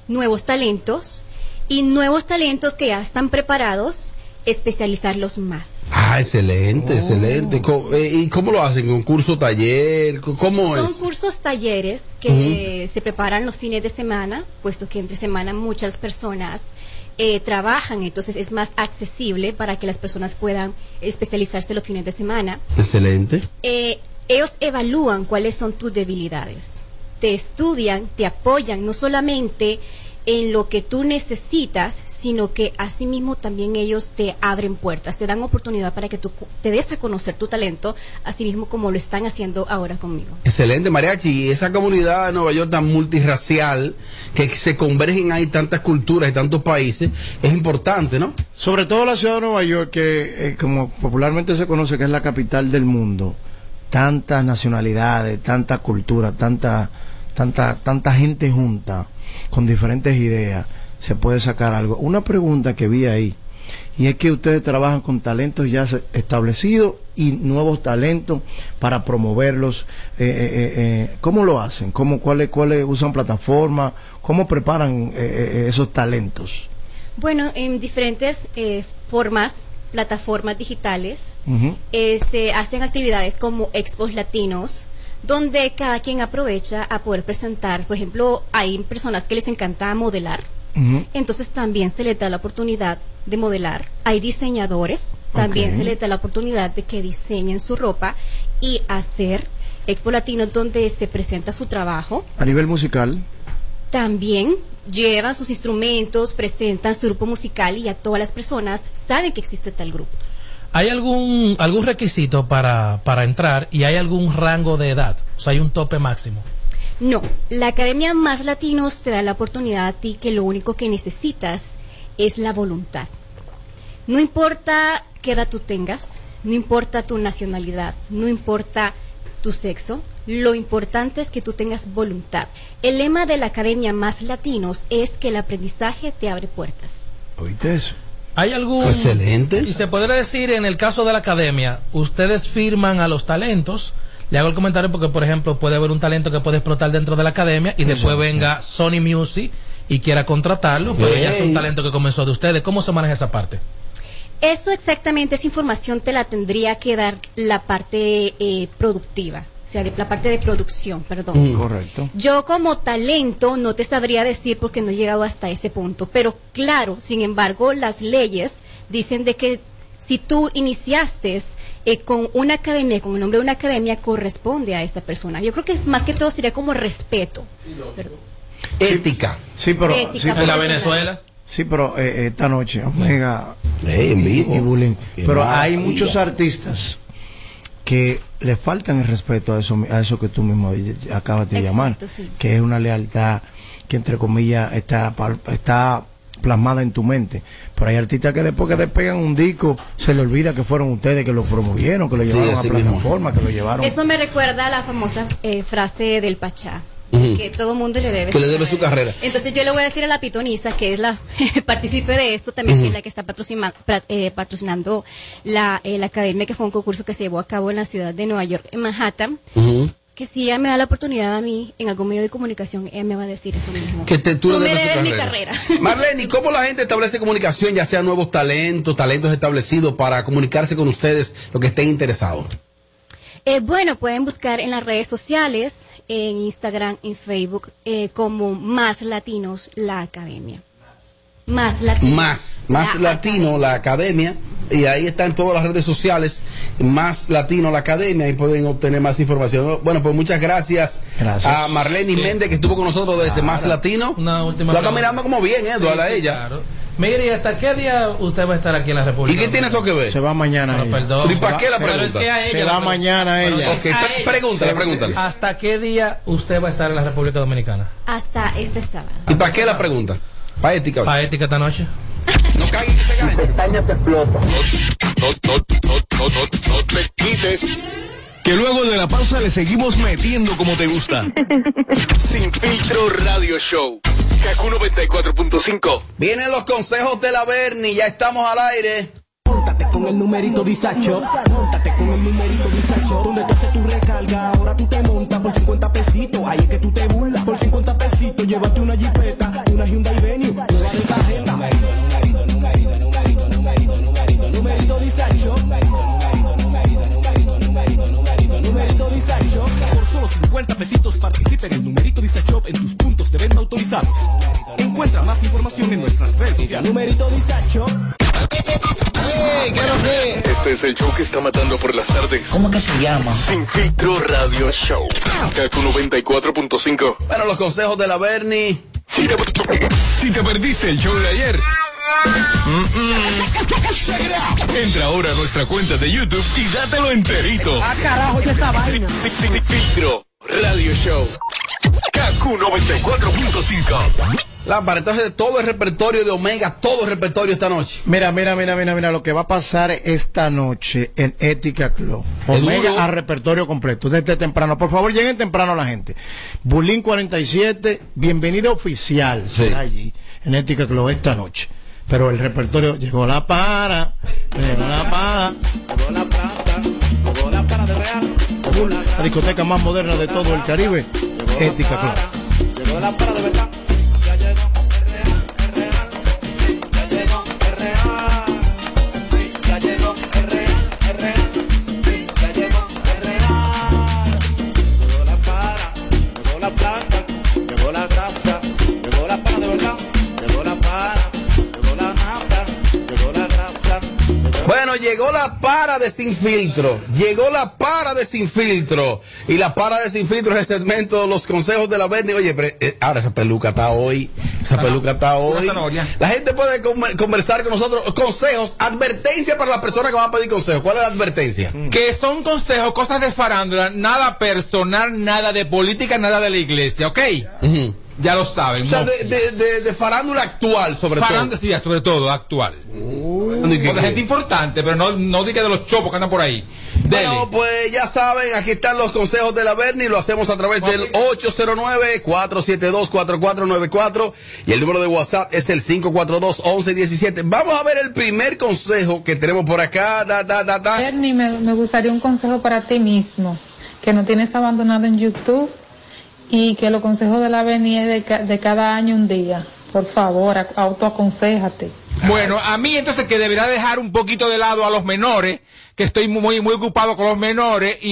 nuevos talentos y nuevos talentos que ya están preparados especializarlos más. Ah, excelente, excelente. Co- eh, ¿Y cómo lo hacen? ¿Un curso, taller? ¿Cómo Son es? cursos, talleres que se preparan los fines de semana, puesto que entre semana muchas personas eh, trabajan, entonces es más accesible para que las personas puedan especializarse los fines de semana. Excelente. Eh, ellos evalúan cuáles son tus debilidades, te estudian, te apoyan, no solamente en lo que tú necesitas, sino que asimismo también ellos te abren puertas, te dan oportunidad para que tú cu- te des a conocer tu talento, asimismo como lo están haciendo ahora conmigo. Excelente, Mariachi. Y esa comunidad de Nueva York tan multirracial, que se convergen ahí tantas culturas y tantos países, es importante, ¿no? Sobre todo la ciudad de Nueva York, que eh, como popularmente se conoce que es la capital del mundo, tantas nacionalidades, tanta cultura, tanta, tanta, tanta gente junta, con diferentes ideas, se puede sacar algo. Una pregunta que vi ahí, y es que ustedes trabajan con talentos ya establecidos y nuevos talentos para promoverlos. Eh, eh, eh, ¿Cómo lo hacen? ¿Cómo, cuáles, ¿Cuáles usan plataformas? ¿Cómo preparan esos talentos? Bueno, en diferentes eh, formas, plataformas digitales, se hacen actividades como expos latinos, donde cada quien aprovecha a poder presentar, por ejemplo, hay personas que les encanta modelar, entonces también se les da la oportunidad de modelar. Hay diseñadores, también se les da la oportunidad de que diseñen su ropa y hacer expo latinos donde se presenta su trabajo. A nivel musical, También llevan sus instrumentos, presentan su grupo musical y a todas las personas saben que existe tal grupo. ¿Hay algún, algún requisito para, para entrar y hay algún rango de edad? O sea, hay un tope máximo. No, la Academia Más Latinos te da la oportunidad a ti que lo único que necesitas es la voluntad. No importa qué edad tú tengas, no importa tu nacionalidad, no importa tu sexo, lo importante es que tú tengas voluntad. El lema de la Academia Más Latinos es que el aprendizaje te abre puertas. ¿oíste eso? ¿Hay algún... Excelente. Y se podría decir, en el caso de la academia, ustedes firman a los talentos. Le hago el comentario porque, por ejemplo, puede haber un talento que puede explotar dentro de la academia y después venga Sony Music y quiera contratarlo, pero ya es un talento que comenzó de ustedes. ¿Cómo se maneja esa parte? Eso exactamente, esa información te la tendría que dar la parte eh, productiva, o sea, de, la parte de producción, perdón. Mm. Correcto. Yo como talento no te sabría decir porque no he llegado hasta ese punto, pero claro, sin embargo, las leyes dicen de que si tú iniciaste eh, con una academia, con el nombre de una academia, corresponde a esa persona. Yo creo que es, más que todo sería como respeto. Pero- Ética. Sí, pero... Ética sí, En la. Venezuela. Sí, pero eh, esta noche, Omega Ey, en vivo. y Bullying. Qué Pero hay muchos artistas que le faltan el respeto a eso, a eso que tú mismo acabas de Exacto, llamar, sí. que es una lealtad que entre comillas está está plasmada en tu mente. Pero hay artistas que después que despegan un disco se le olvida que fueron ustedes que lo promovieron, que lo llevaron a mismo. plataforma, que lo llevaron. Eso me recuerda a la famosa eh, frase del Pachá. Que todo mundo le debe Que le debe su carrera. Entonces yo le voy a decir a la pitoniza, que es la *laughs* partícipe de esto, también que es la que está patrocina- eh, patrocinando la, eh, la academia, que fue un concurso que se llevó a cabo en la ciudad de Nueva York, en Manhattan, que si ella me da la oportunidad a mí en algún medio de comunicación, ella me va a decir eso mismo. Que te, tú, le me debes mi carrera. *laughs* Marlene, ¿y ¿cómo la gente establece comunicación, ya sea nuevos talentos, talentos establecidos, para comunicarse con ustedes, los que estén interesados? Eh, bueno, pueden buscar en las redes sociales, en Instagram, en Facebook, eh, como Más Latinos, la Academia. Más Latinos. Más, más latino la academia, y ahí está en todas las redes sociales, más latino la academia, y pueden obtener más información. Bueno, pues muchas gracias, Gracias. a Marlene Méndez, que estuvo con nosotros desde Más Latino. Una última La está mirando como bien, Eduardo, a Sí, ella. claro. Mire, ¿y hasta qué día usted va a estar aquí en la República? ¿Y qué tiene eso que ver? Se va mañana Bueno, ella. perdón. ¿Y para qué la Pero es pregunta? que a ella Se va mañana ella. pregúntale, pregúntale. ¿Hasta qué día usted va a estar en la República Dominicana? Hasta este sábado. ¿Y para qué la pregunta? Para ética. Para ética esta noche. No caigan en ese gancho. Pestaña te explota. No, no, no, no, no, no te quites. Que luego de la pausa le seguimos metiendo como te gusta. *laughs* Sin filtro radio show. Kaku 94.5. Vienen los consejos de la Bernie, ya estamos al aire. Móntate con el numerito Disacho. Móntate con el numerito Disacho. Donde tú haces tu recarga, ahora tú te montas por 50 pesitos. Ahí es que tú te burlas. Por 50 pesitos, llévate Visa Shop en tus puntos de venta autorizados. Encuentra más información en nuestras redes sociales. Numerito Visa Shop. Este es el show que está matando por las tardes. ¿Cómo que se llama? Sin filtro radio show. Kaku 94.5. Bueno, los consejos de la Bernie. Si te, si te perdiste el show de ayer. Entra ahora a nuestra cuenta de YouTube y dátelo enterito. Ah, carajo, ¿y esta vaina? Sin, sin- sin filtro radio show. Kaku 94.5. Lámpara, entonces todo el repertorio de Omega, todo el repertorio esta noche. Mira, mira, mira, mira, mira lo que va a pasar esta noche en Ética Club. Omega a repertorio completo, desde temprano. Por favor, lleguen temprano la gente. Bulín 47, bienvenida oficial será allí en Ética Club esta noche. Pero el repertorio llegó la para, llegó la para. La discoteca más moderna de todo el Caribe, Ética Club. Para de Sin Filtro. Llegó la para de Sin Filtro. Y la para de Sin Filtro es el segmento de los consejos de la Bernie. Oye, pero, eh, ahora esa peluca está hoy. Esa peluca está hoy. La gente puede conversar con nosotros. Consejos, advertencia para las personas que van a pedir consejos. ¿Cuál es la advertencia? Que son consejos, cosas de farándula, nada personal, nada de política, nada de la iglesia, ¿ok? Ya lo saben. O sea, de, de- de- de farándula actual, sobre Farándula, sí, sobre todo, actual. todo. De gente importante, pero no, no diga de los chopos que andan por ahí. Dele. Bueno, pues ya saben, aquí están los consejos de la Bernie, lo hacemos a través del 809-472-4494 y el número de WhatsApp es el 542-1117. Vamos a ver el primer consejo que tenemos por acá. Da, da, da, da. Bernie, me, me gustaría un consejo para ti mismo, que no tienes abandonado en YouTube y que los consejos de la Bernie es de, ca- de cada año un día. Por favor, autoaconsejate. Bueno, a mí entonces que debería dejar un poquito de lado a los menores, que estoy muy, muy ocupado con los menores y,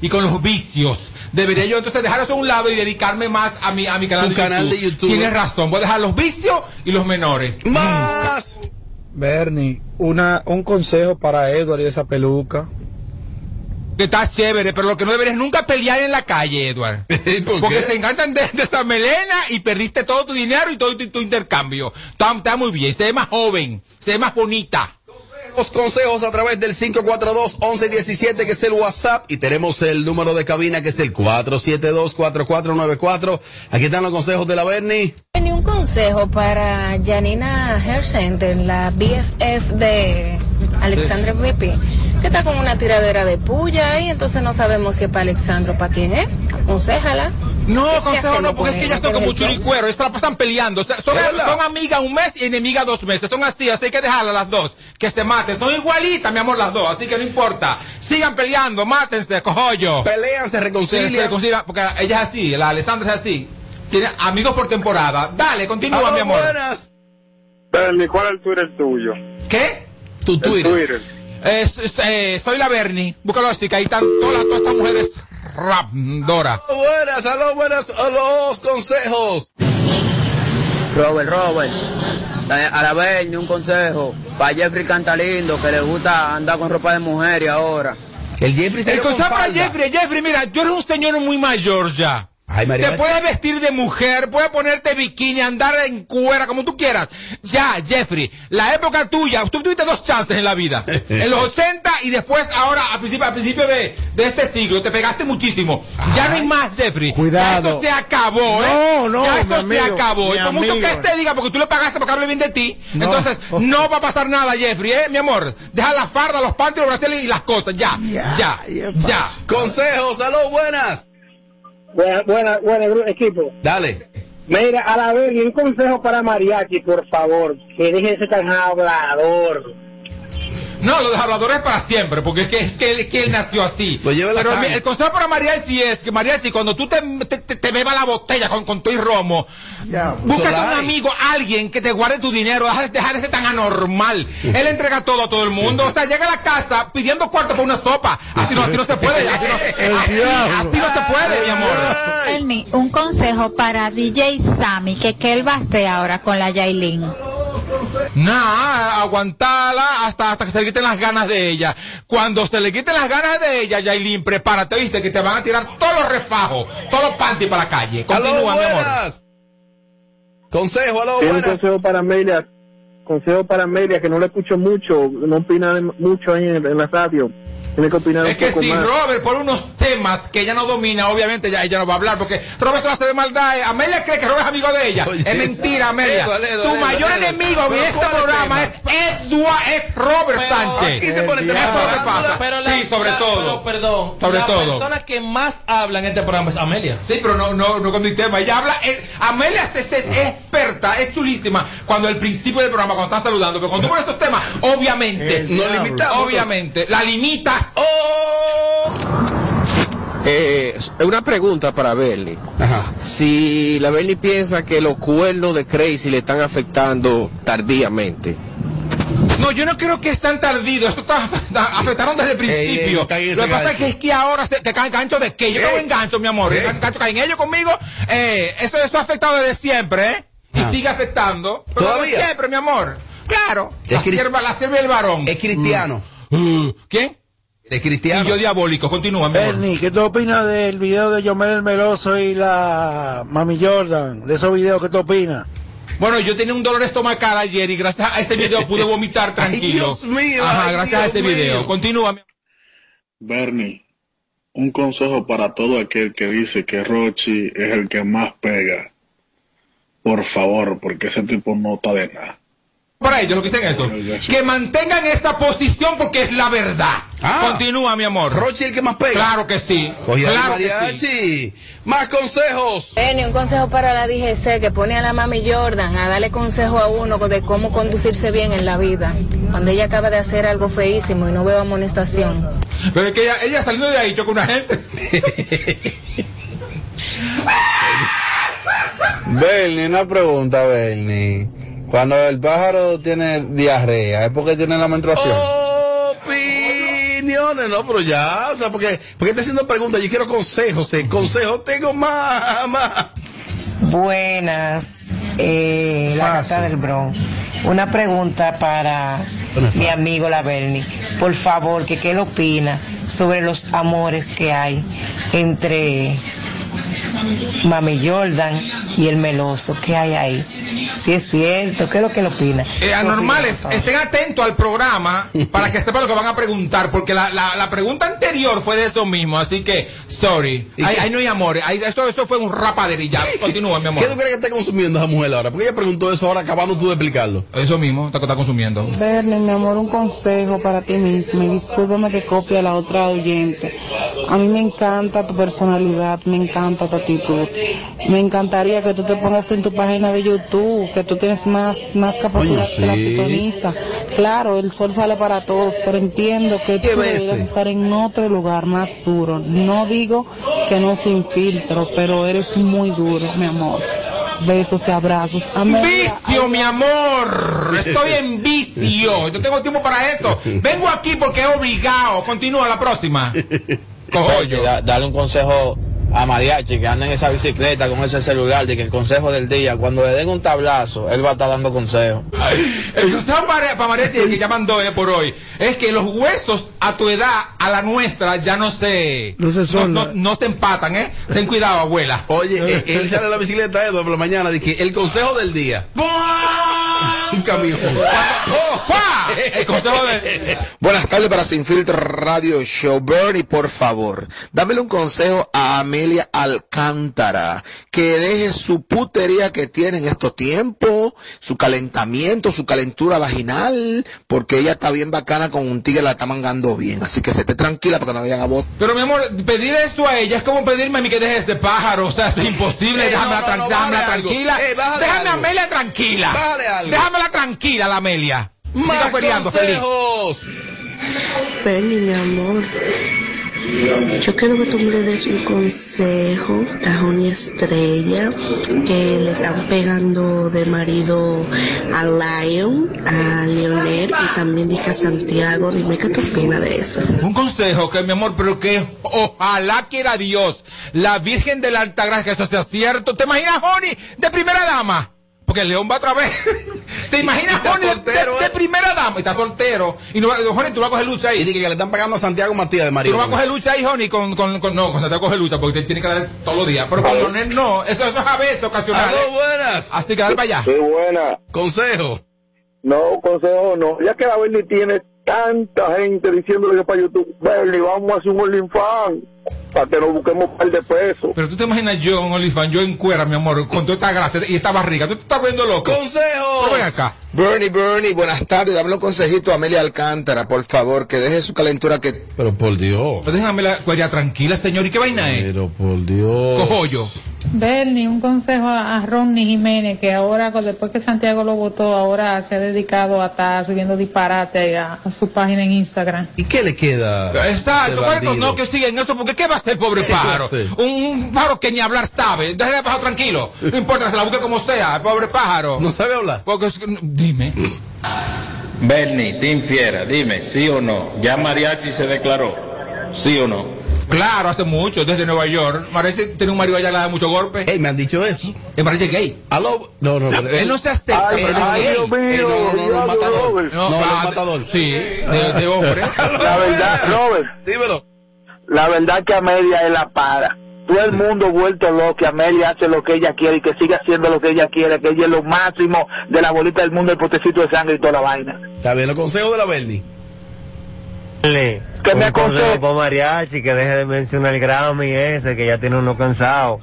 y, y con los vicios. Debería yo entonces dejar eso a un lado y dedicarme más a mi, a mi canal, Tu de, canal YouTube. de YouTube. Tienes razón, voy a dejar los vicios y los menores. ¡Más! Bernie, una, un consejo para Edward y esa peluca. Que está chévere, pero lo que no deberías nunca pelear en la calle, Edward. *laughs* Porque se encantan de, de esa melena y perdiste todo tu dinero y todo tu, tu intercambio. Está, está muy bien, se ve más joven, se ve más bonita. Los consejos a través del 542-1117 que es el WhatsApp y tenemos el número de cabina que es el 472-4494. Aquí están los consejos de la Bernie. Ni un consejo para Janina Hair Center, la BFF de Alexandra Pipi, que está con una tiradera de puya y entonces no sabemos si es para Alexandra o para quién es. Aconsejala. No, ¿Qué consejo no, porque es que ellas son ¿No como el churicuero, la pasan peleando. Son, son amigas un mes y enemigas dos meses. Son así, así hay que dejarlas las dos. Que se maten. Son igualitas, mi amor, las dos. Así que no importa. Sigan peleando, mátense, cojollo. Pelean, se reconcilian. Se, reconcilian, porque ella es así, la Alessandra es así. Tiene amigos por temporada. Dale, continúa, Aló, mi amor. buenas. ¿cuál es el Twitter tuyo? ¿Qué? Tu Twitter. Es- es- eh, soy la Bernie. Búscalo así, que ahí están todas, todas estas mujeres rap, Dora. Buenas, aló, buenas, a los consejos. Robert, Robert, a la vez ni un consejo. Para Jeffrey Cantalindo, que le gusta andar con ropa de mujer y ahora. El Jeffrey El consejo para Jeffrey, Jeffrey, mira, tú eres un señor muy mayor ya. Ay, María. Te puedes vestir de mujer, puedes ponerte bikini, andar en cuera, como tú quieras. Ya, Jeffrey, la época tuya, tú tuviste dos chances en la vida. *laughs* en los 80 y después ahora a principio, a principio de, de este siglo. Te pegaste muchísimo. Ya no hay más, Jeffrey. Cuidado. Ya esto se acabó, ¿eh? No, no, Ya esto se acabó. Y por mucho que este diga, porque tú le pagaste para hable bien de ti, No. entonces no va a pasar nada, Jeffrey, ¿eh? Mi amor, deja la farda, los panties, los brasiles y las cosas. Ya, ya, ya. Consejos, aló, buenas. Buena, buena, buena, gru- equipo. Dale. Mira, a la vez, un consejo para Mariachi, por favor, que deje de ser tan hablador. No, lo de habladores es para siempre, porque es que, es que, él, es que él nació así. lleva la Pero el consejo para Mariachi es que Mariachi, cuando tú te, te, te- te bebas la botella con, con tu y romo, búscate un amigo, alguien que te guarde tu dinero, deja, deja de ser tan anormal. Él entrega todo a todo el mundo. O sea, llega a la casa pidiendo cuarto para una sopa. Así no, así no se puede. Así no, *laughs* así, así no se puede, mi amor. Ernie, un consejo para DJ Sammy, que qué él va a hacer ahora con la Yailin. Nada, aguantarla hasta, hasta que se le quiten las ganas de ella. Cuando se le quiten las ganas de ella, Yailin, prepárate, viste, que te van a tirar todos los refajos, todos los panties para la calle. Aló, Continúa, mi amor. buenas. Consejo, aló, un buenas. consejo para Amelia, consejo para Amelia, que no le escucho mucho, no opina de- mucho ahí en, en la radio. Tiene que opinar Es un que poco si más. Robert por unos temas que ella no domina, obviamente ya ella no va a hablar, porque Robert se lo hace de maldad. eh. Amelia cree que Robert es amigo de ella. es mentira, Amelia. Edo, Edo, tu Edo, mayor Edo. enemigo en este ¿cuál es el programa es? Edward, es Robert Pero- Sánchez. Aquí se pone Eso tema es lo que farándula. pasa. Pero la- sí, sobre la- todo. Pero perdón. Sobre la todo. persona que más habla en este programa es Amelia. Sí, pero no, no, no cuando hay tema. Ella habla, eh, Amelia es, es- es experta, es chulísima cuando al principio del programa, cuando están saludando, pero cuando tú pones estos temas, obviamente, Nos limitamos, obviamente, la limitas. Eh, es una pregunta para Bernie. Si la Bernie piensa que los cuernos de Crazy le están afectando tardíamente. No, yo no creo que es tan tardío. Esto está, está- afectaron desde el principio. no Lo que pasa es que es que ahora se, te caen gancho de qué. Yo cago en gancho, mi amor. ¿Eh? Gancho caen ellos conmigo. Eh, eso, eso ha afectado desde siempre, ¿eh? Y sigue afectando. Pero ¿Todavía? siempre, mi amor. Claro. La Es sierva, la sierva y el varón. Es cristiano. Uh, ¿Quién? Es cristiano. Y yo diabólico. Continúa, mi amor. Ernie, ¿qué tú opinas del video de Yomel el Meloso y la Mami Jordan? De esos videos, ¿qué tú opinas? Bueno, yo tenía un dolor estomacal ayer y gracias a ese video pude *laughs* vomitar tranquilo. Dios mío, Ajá, ay, gracias a ese video. mío. Continúa, mi Bernie, un consejo para todo aquel que dice que Rochi es el que más pega. Por favor, porque ese tipo no está de nada. para ellos lo que dicen eso. Que mantengan esta posición porque es la verdad. Continúa, mi amor. Rochi el que más pega. Claro que sí. Oye, claro que mariachi. sí. Más consejos. Benny, un consejo para la DGC que pone a la mami Jordan a darle consejo a uno de cómo conducirse bien en la vida. Cuando ella acaba de hacer algo feísimo y no veo amonestación. Pero es que ella, ella saliendo de ahí chocó una gente. *laughs* Bernie, una pregunta, Bernie. Cuando el pájaro tiene diarrea, ¿es porque tiene la menstruación? Opiniones, no, pero ya, o sea, porque, porque está haciendo preguntas, yo quiero consejos, eh, consejos, tengo más, más. Buenas, eh, la Fácil. gata del Bronx. Una pregunta para mi amigo La Berni. Por favor, que qué él opina sobre los amores que hay entre Mami Jordan y el Meloso. ¿Qué hay ahí? Si es cierto, ¿qué es lo que él opina? Eh, anormales, estén atentos al programa para que sepan lo que van a preguntar, porque la, la, la pregunta anterior fue de eso mismo, así que, sorry. Ahí, ahí no hay amor, ahí, eso, eso fue un ya. *laughs* Continúa, mi amor. ¿Qué tú crees que está consumiendo esa mujer ahora? Porque ella preguntó eso ahora acabando tú de explicarlo. Eso mismo, está, está consumiendo. Bernie, mi amor, un consejo para ti mismo. Y discúlpame que copie a la otra oyente. A mí me encanta tu personalidad, me encanta tu actitud. Me encantaría que tú te pongas en tu página de YouTube, que tú tienes más, más capacidad Coño, que la pitoniza. Claro, el sol sale para todos, pero entiendo que tú deberías estar en otro lugar más duro. No digo que no sin filtro, pero eres muy duro, mi amor. Besos y abrazos. Amelia, Vicio, mi amor. Estoy en vicio. Yo tengo tiempo para esto. Vengo aquí porque he obligado. Continúa la próxima. *laughs* Oye, da- dale un consejo a Mariachi que anda en esa bicicleta con ese celular de que el consejo del día, cuando le den un tablazo, él va a estar dando consejos. El consejo para, para Mariachi, el que ya mandó eh, por hoy, es que los huesos a tu edad, a la nuestra, ya no se, No se no, son, no- no se empatan, ¿eh? Ten cuidado, abuela. Oye, eh, *laughs* él sale en la bicicleta Edo por la mañana, de que el consejo del día. un camión. *laughs* El consejo de... Buenas tardes para Sin Filtro Radio Show. Bernie, por favor, dámele un consejo a Amelia Alcántara, que deje su putería que tiene en estos tiempos, su calentamiento, su calentura vaginal, porque ella está bien bacana con un tigre, la está mangando bien. Así que se esté tranquila para que no vayan a vos. Pero mi amor, pedir eso a ella es como pedirme a mí que deje ese pájaro. O sea, es imposible. Eh, no, no, no, tranquila. Eh, Déjame a. Amelia tranquila. Bájale algo. Déjamela tranquila, la Amelia. Siga Más peleando, feliz. consejos. Bernie, mi amor, yo quiero que tú me des un consejo a Joni Estrella, que le están pegando de marido a Lion, a Leonel y también dije a Santiago. Dime qué tú opinas de eso. Un consejo, que mi amor, pero que ojalá quiera Dios, la Virgen de la Altagracia, que eso sea cierto. ¿Te imaginas, Joni, de primera dama? Porque el León va otra vez. *laughs* ¿Te imaginas, de- soltero, de, de eh? primera dama? Y está soltero. Y no, va- Joni, tú vas a coger lucha ahí. Y dije que le están pagando a Santiago Matías de Tú marido. no vas a coger lucha ahí, Joni, con, con, con- no, con Santiago coge lucha, porque te tiene que dar todos los días. Pero con Leonel no, eso, eso es a veces ocasional. Aló, buenas. Así que dale para allá. Qué buena. Consejo. No, consejo no. Ya que la Bernie tiene tanta gente diciéndole que para YouTube, Bernie, vamos a hacer un OnlyFans para que nos busquemos un par de pesos. Pero tú te imaginas yo en OnlyFans, yo en cuera, mi amor, con toda esta grasa y esta barriga. Tú te estás viendo loco. Consejo. Pero ven acá. Bernie, Bernie, buenas tardes. Dame un consejito a Amelia Alcántara, por favor, que deje su calentura que... Pero por Dios. Pues déjame la cuería tranquila, señor. ¿Y qué vaina es? Pero por Dios. Cojo yo. Bernie, un consejo a, Ronnie Jiménez, que ahora, después que Santiago lo votó, ahora se ha dedicado a estar subiendo disparate a, a su página en Instagram. ¿Y qué le queda? Exacto, no que siguen eso, porque ¿qué va a hacer pobre ¿Qué va a pájaro? Un, un pájaro que ni hablar sabe. Déjale el pájaro tranquilo. No importa que se la busque como sea, el pobre pájaro. ¿No sabe hablar? Porque es que- dime. Bernie, Team Fiera, dime, sí o no. ¿Ya Mariachi se declaró? ¿Sí o no? Claro, hace mucho, desde Nueva York. Parece tiene un marido allá que le da mucho golpe. Ey, me han dicho eso. Me parece gay. Aló. No, no, pero Él no se acepta. Ay, pero ay, es gay. Dios mío, Ey, no, no, no, no, matador. No, no, ah, matador. Sí, de, de hombre. La verdad, Robert, Dímelo. La verdad que Amelia es la para. Todo el mundo vuelto loco, que Amelia hace lo que ella quiere y que siga haciendo lo que ella quiere, que ella es lo máximo de la bolita del mundo, el potecito de sangre y toda la vaina. Está bien, los consejos de la Bernie. Que me aconseje. para Mariachi que deje de mencionar el Grammy ese, que ya tiene uno cansado.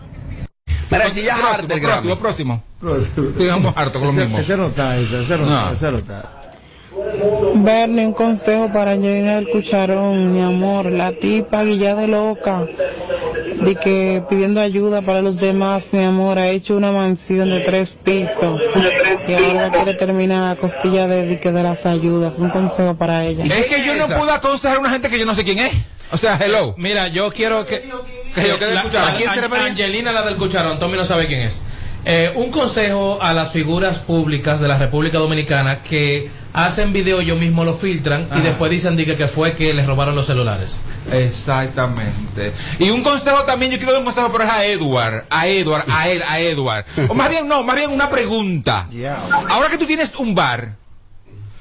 Mira, si ya es harto el Grammy. próximo, próximo. Digamos harto con lo mismo. Ese no está, ese, No. está, ese no está. Bernie, un consejo para Jaina el Cucharón, mi amor, la tipa guilla de loca, de que pidiendo ayuda para los demás, mi amor, ha hecho una mansión de tres pisos y ahora quiere terminar a costilla de, de, que de las ayudas, un consejo para ella. Es que yo no puedo aconsejar a una gente que yo no sé quién es. O sea, hello. Mira, yo quiero que. Que yo quede la- la- ¿A quién se An- refería? Angelina, la del cucharón. Tommy no sabe quién es. Eh, un consejo a las figuras públicas de la República Dominicana que hacen video, ellos mismos lo filtran y después dicen di que, fue que les robaron los celulares. Exactamente. Y un consejo también, yo quiero dar un consejo, pero es a Edward, a Edward, a él, a Edward. O más bien, no, más bien una pregunta. Ahora que tú tienes un bar,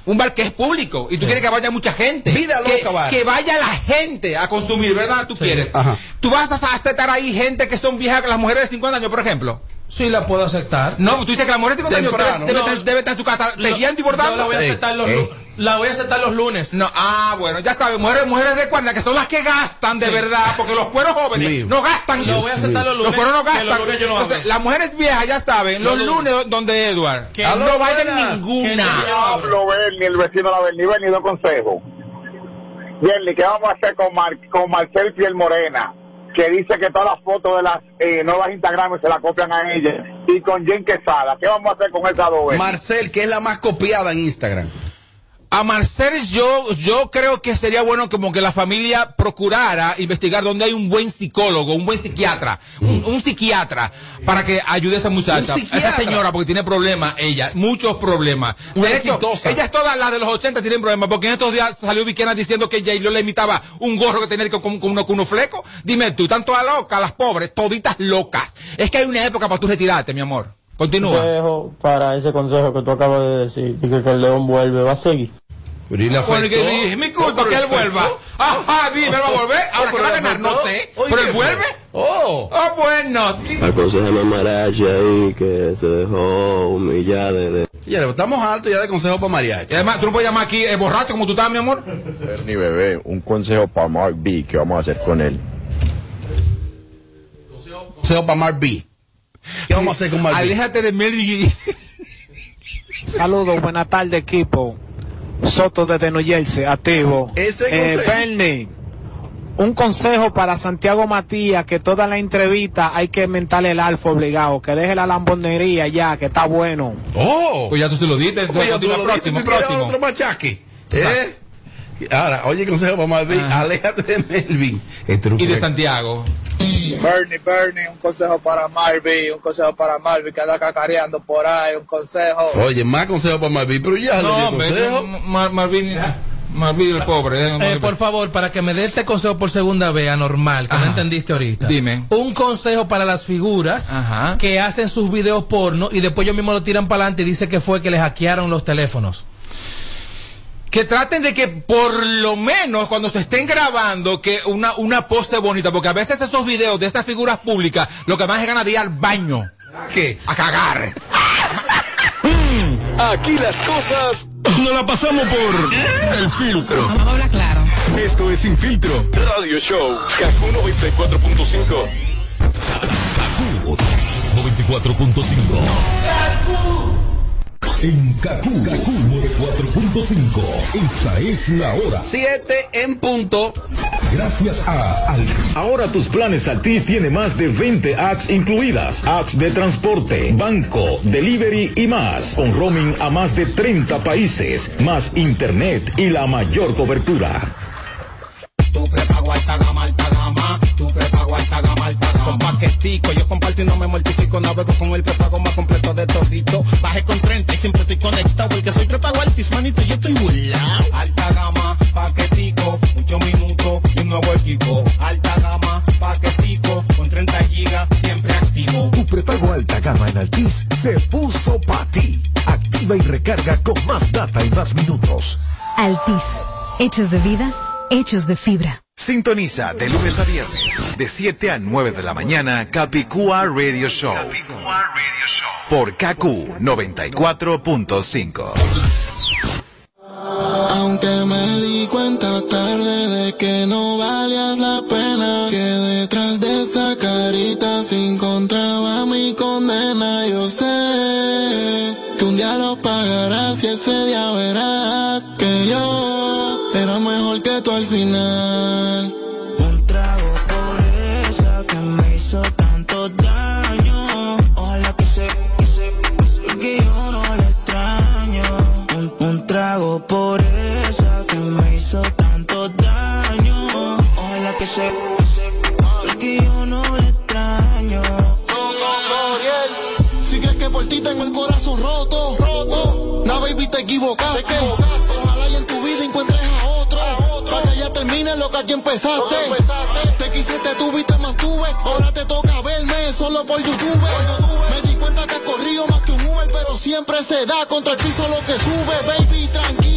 un bar que es público, y tú quieres que vaya mucha gente. Vida que, bar. que vaya la gente a consumir, ¿verdad? Tú quieres. Tú vas a aceptar ahí gente que son viejas, las mujeres de 50 años, por ejemplo. Sí, la puedo aceptar. No, tú dices que las mujeres de 50 años debe, debe No. estar- debe estar en su casa tejiendo y bordando. Yo la voy a aceptar los, lu- la voy a aceptar los lunes. No, ah, bueno, ya sabes, mujeres, mujeres de cuerda que son las que gastan de Sí. verdad, porque los cueros jóvenes no gastan. Lo voy a aceptar los lunes, cueros no gastan. los lunes yo no Entonces, hablo. las mujeres viejas ya saben, los Los lunes donde Edward. Que no no vayan ninguna. Pablo Berni, el vecino de la Berni, Berni, dos consejos. Berni, ¿qué vamos a hacer con, Mar con Marcel Fiel Morena? Que dice que todas las fotos de las eh, nuevas Instagram se la copian a ella. Y con Jen Quesada, ¿qué vamos a hacer con esas dos? Marcel, que es la más copiada en Instagram. A Marcel yo, yo creo que sería bueno como que la familia procurara investigar donde hay un buen psicólogo, un buen psiquiatra, un, un psiquiatra, para que ayude a esa muchacha, a esa señora, porque tiene problemas ella, muchos problemas. Una De hecho, exitosa. ellas todas las de los 80 tienen problemas, porque en estos días salió Viquena diciendo que J-Lo le imitaba un gorro que tenía con, con, uno, con unos flecos. Dime tú, tanto a locas, las pobres, toditas locas. Es que hay una época para tú retirarte, mi amor. Continúa. Consejo para ese consejo que tú acabas de decir, y que, que el león vuelve, va a seguir. Pero y le Bueno, y que mi culpa Oh, que él vuelva. Ajá, dime, él va a volver. Ahora Oh, que va a pero ganar, no sé. Oye, Pero él vuelve. Oh. Ah, bueno. Aconsejame a Mariachi ahí que se dejó humillar de... de- Señores, estamos altos ya de consejo para Y mariachi. además, tú no puedes llamar aquí eh, borracho como tú estás, mi amor. Bernie bebé, un consejo para Mark B, ¿qué vamos a hacer con él? Consejo para Mark B. ¿Qué vamos a hacer con? Aléjate de Mary Saludos, buenas tardes equipo. Soto desde New Jersey, activo. Ese Eh, consejo. Bernie, un consejo para Santiago Matías, que toda la entrevista hay que mentarle el alfa obligado, que deje la lambonería ya, que está bueno. Oh. Pues ya tú se lo diste. Pues ya tú continúa, lo próximo, tú quieres dar próximo. otro machaque. ¿Eh? Ahora, oye, consejo para Marvin, aléjate de Melvin. Este Y de Santiago. Bernie, Bernie, un consejo para Marvin, un consejo para Marvin que anda cacareando por ahí, un consejo. Oye, más consejo para Marvin, pero ya le di hombre, consejo. Mar- Marvin, Marvin el pobre. eh, Eh, por favor, para que me dé este consejo por segunda vez, anormal, que no entendiste ahorita. Dime. Un consejo para las figuras que hacen sus videos porno y después ellos mismos lo tiran para adelante y dice que fue que les hackearon los teléfonos. Que traten de que por lo menos cuando se estén grabando que una, una pose bonita, porque a veces esos videos de estas figuras públicas lo que más es ganas de ir al baño. ¿Qué? A cagar. *laughs* Aquí las cosas no la pasamos por el filtro. Habla claro. Esto es Sin Filtro Radio Show. Kaku 94.5. Kaku 94.5. En Kaku, Kaku 94.5. Esta es la hora. 7 en punto. Gracias a Al. Ahora tus planes Altis tiene más de 20 apps incluidas. Apps de transporte, banco, delivery y más. Con roaming a más de 30 países. Más internet y la mayor cobertura. Tu prepago alta gama, alta gama. Tu prepago Con paquetico, yo comparto y no me mortifico. Navego con el prepago más completo de todito. Bajé con 30 y siempre estoy conectado. Porque soy prepago altis, manito, yo estoy burlao. Alta gama, paquetico, mucho minuto y un nuevo equipo. Alta gama, paquetico, con 30 gigas, siempre activo. Tu prepago alta gama en Altis se puso para ti. Activa y recarga con más data y más minutos. Altis. Hechos de vida, hechos de fibra. Sintoniza de lunes a viernes, de 7 a 9 de la mañana, Capicúa Radio Show. Por KQ 94.5. Aunque me di cuenta tarde de que no valías la pena, que detrás de esa carita se encontraba mi condena. Yo sé que un día lo pagarás y ese día verás al final. Un trago por esa que me hizo tanto daño. Ojalá que se, que se, que yo no le extraño. Un, un trago por esa que me hizo tanto daño. Ojalá que se, que se, que yo no le extraño. Si crees que por ti tengo el corazón roto, roto. No, baby, te equivocaste. Aquí empezaste. Te quise, te tuve y te mantuve. Ahora te toca verme solo por YouTube. Me di cuenta que he corrido más que un Uber, pero siempre se da contra el piso lo que sube. Baby, tranquila,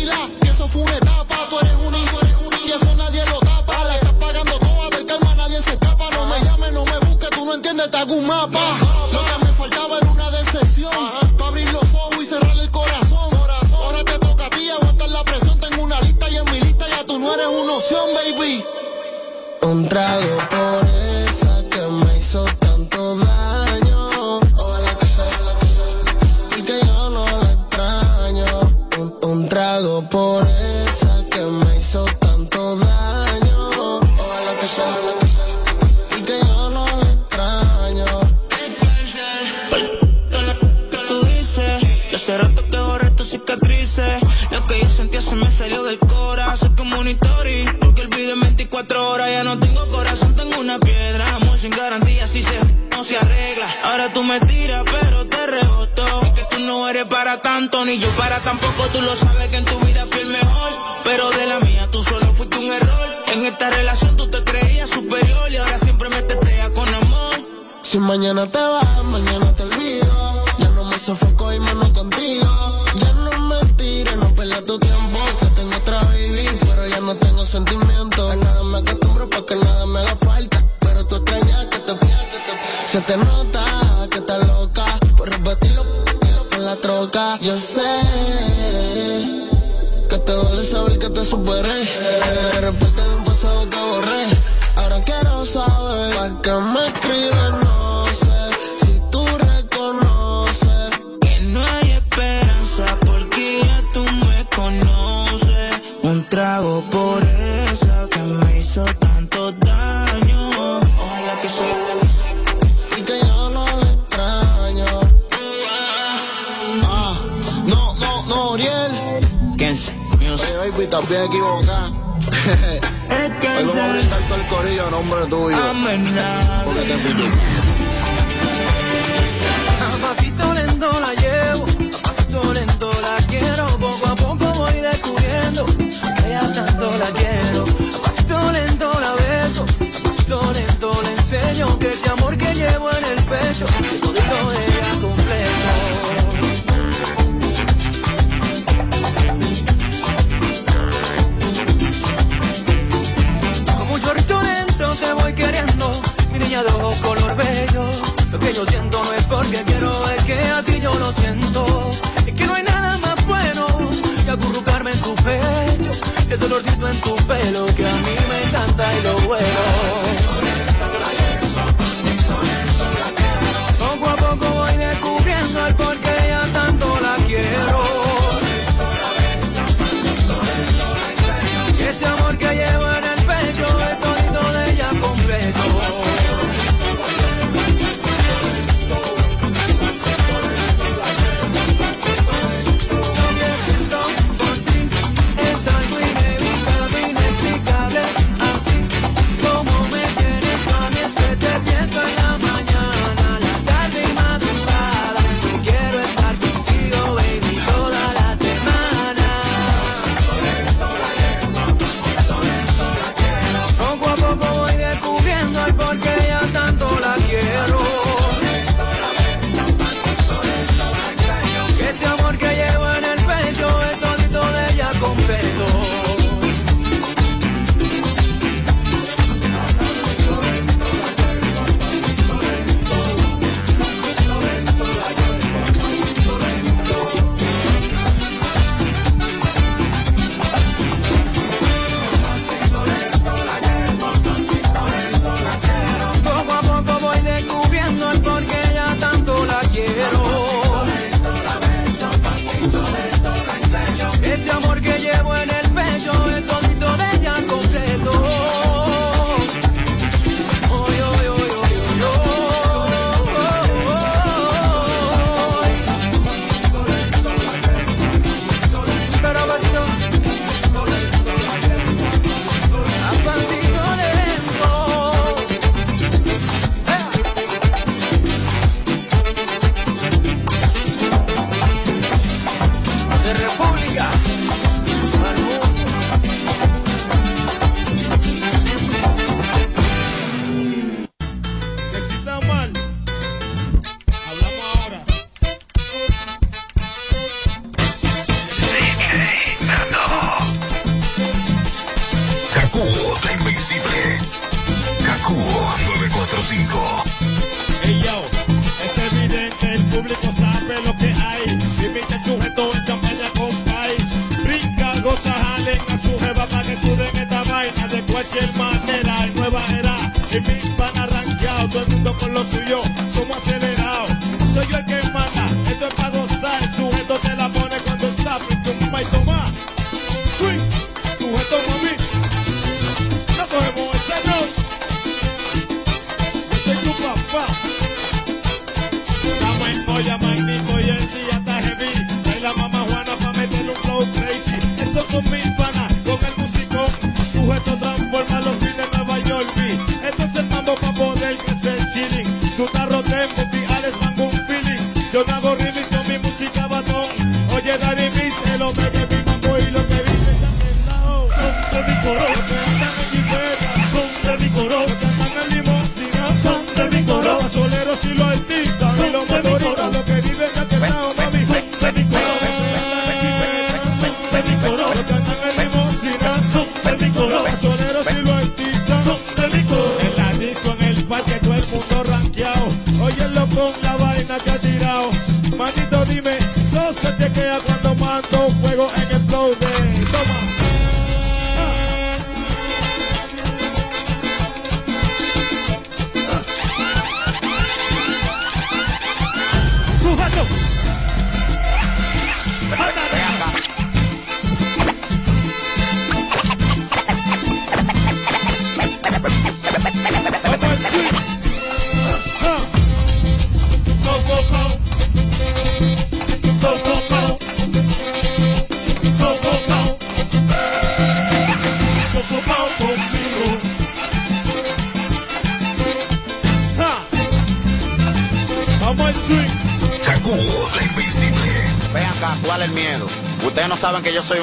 troca. Yo sé que te duele saber que te superé. Que de un pasado que borré. Ahora quiero saber para qué me escribes, equivocar. *laughs* Hoy vamos a brindar todo el corillo nombre tuyo. Ah, a pasito lento la llevo, a pasito lento la quiero. Poco a poco voy descubriendo que tanto la quiero. A pasito lento la beso, a pasito lento le enseño que este amor que llevo en el pecho. color bello. Lo que yo siento no es porque quiero, es que así yo lo siento. Es que no hay nada más bueno que acurrucarme en tu pecho. que Ese olorcito en tu pelo que a mí me encanta y lo bueno.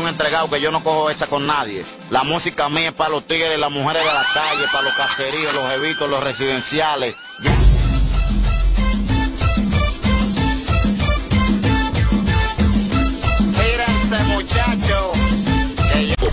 Entregado, que yo no cojo esa con nadie. La música mía es para los tigres, las mujeres de la calle, para los caseríos, los evitos, los residenciales.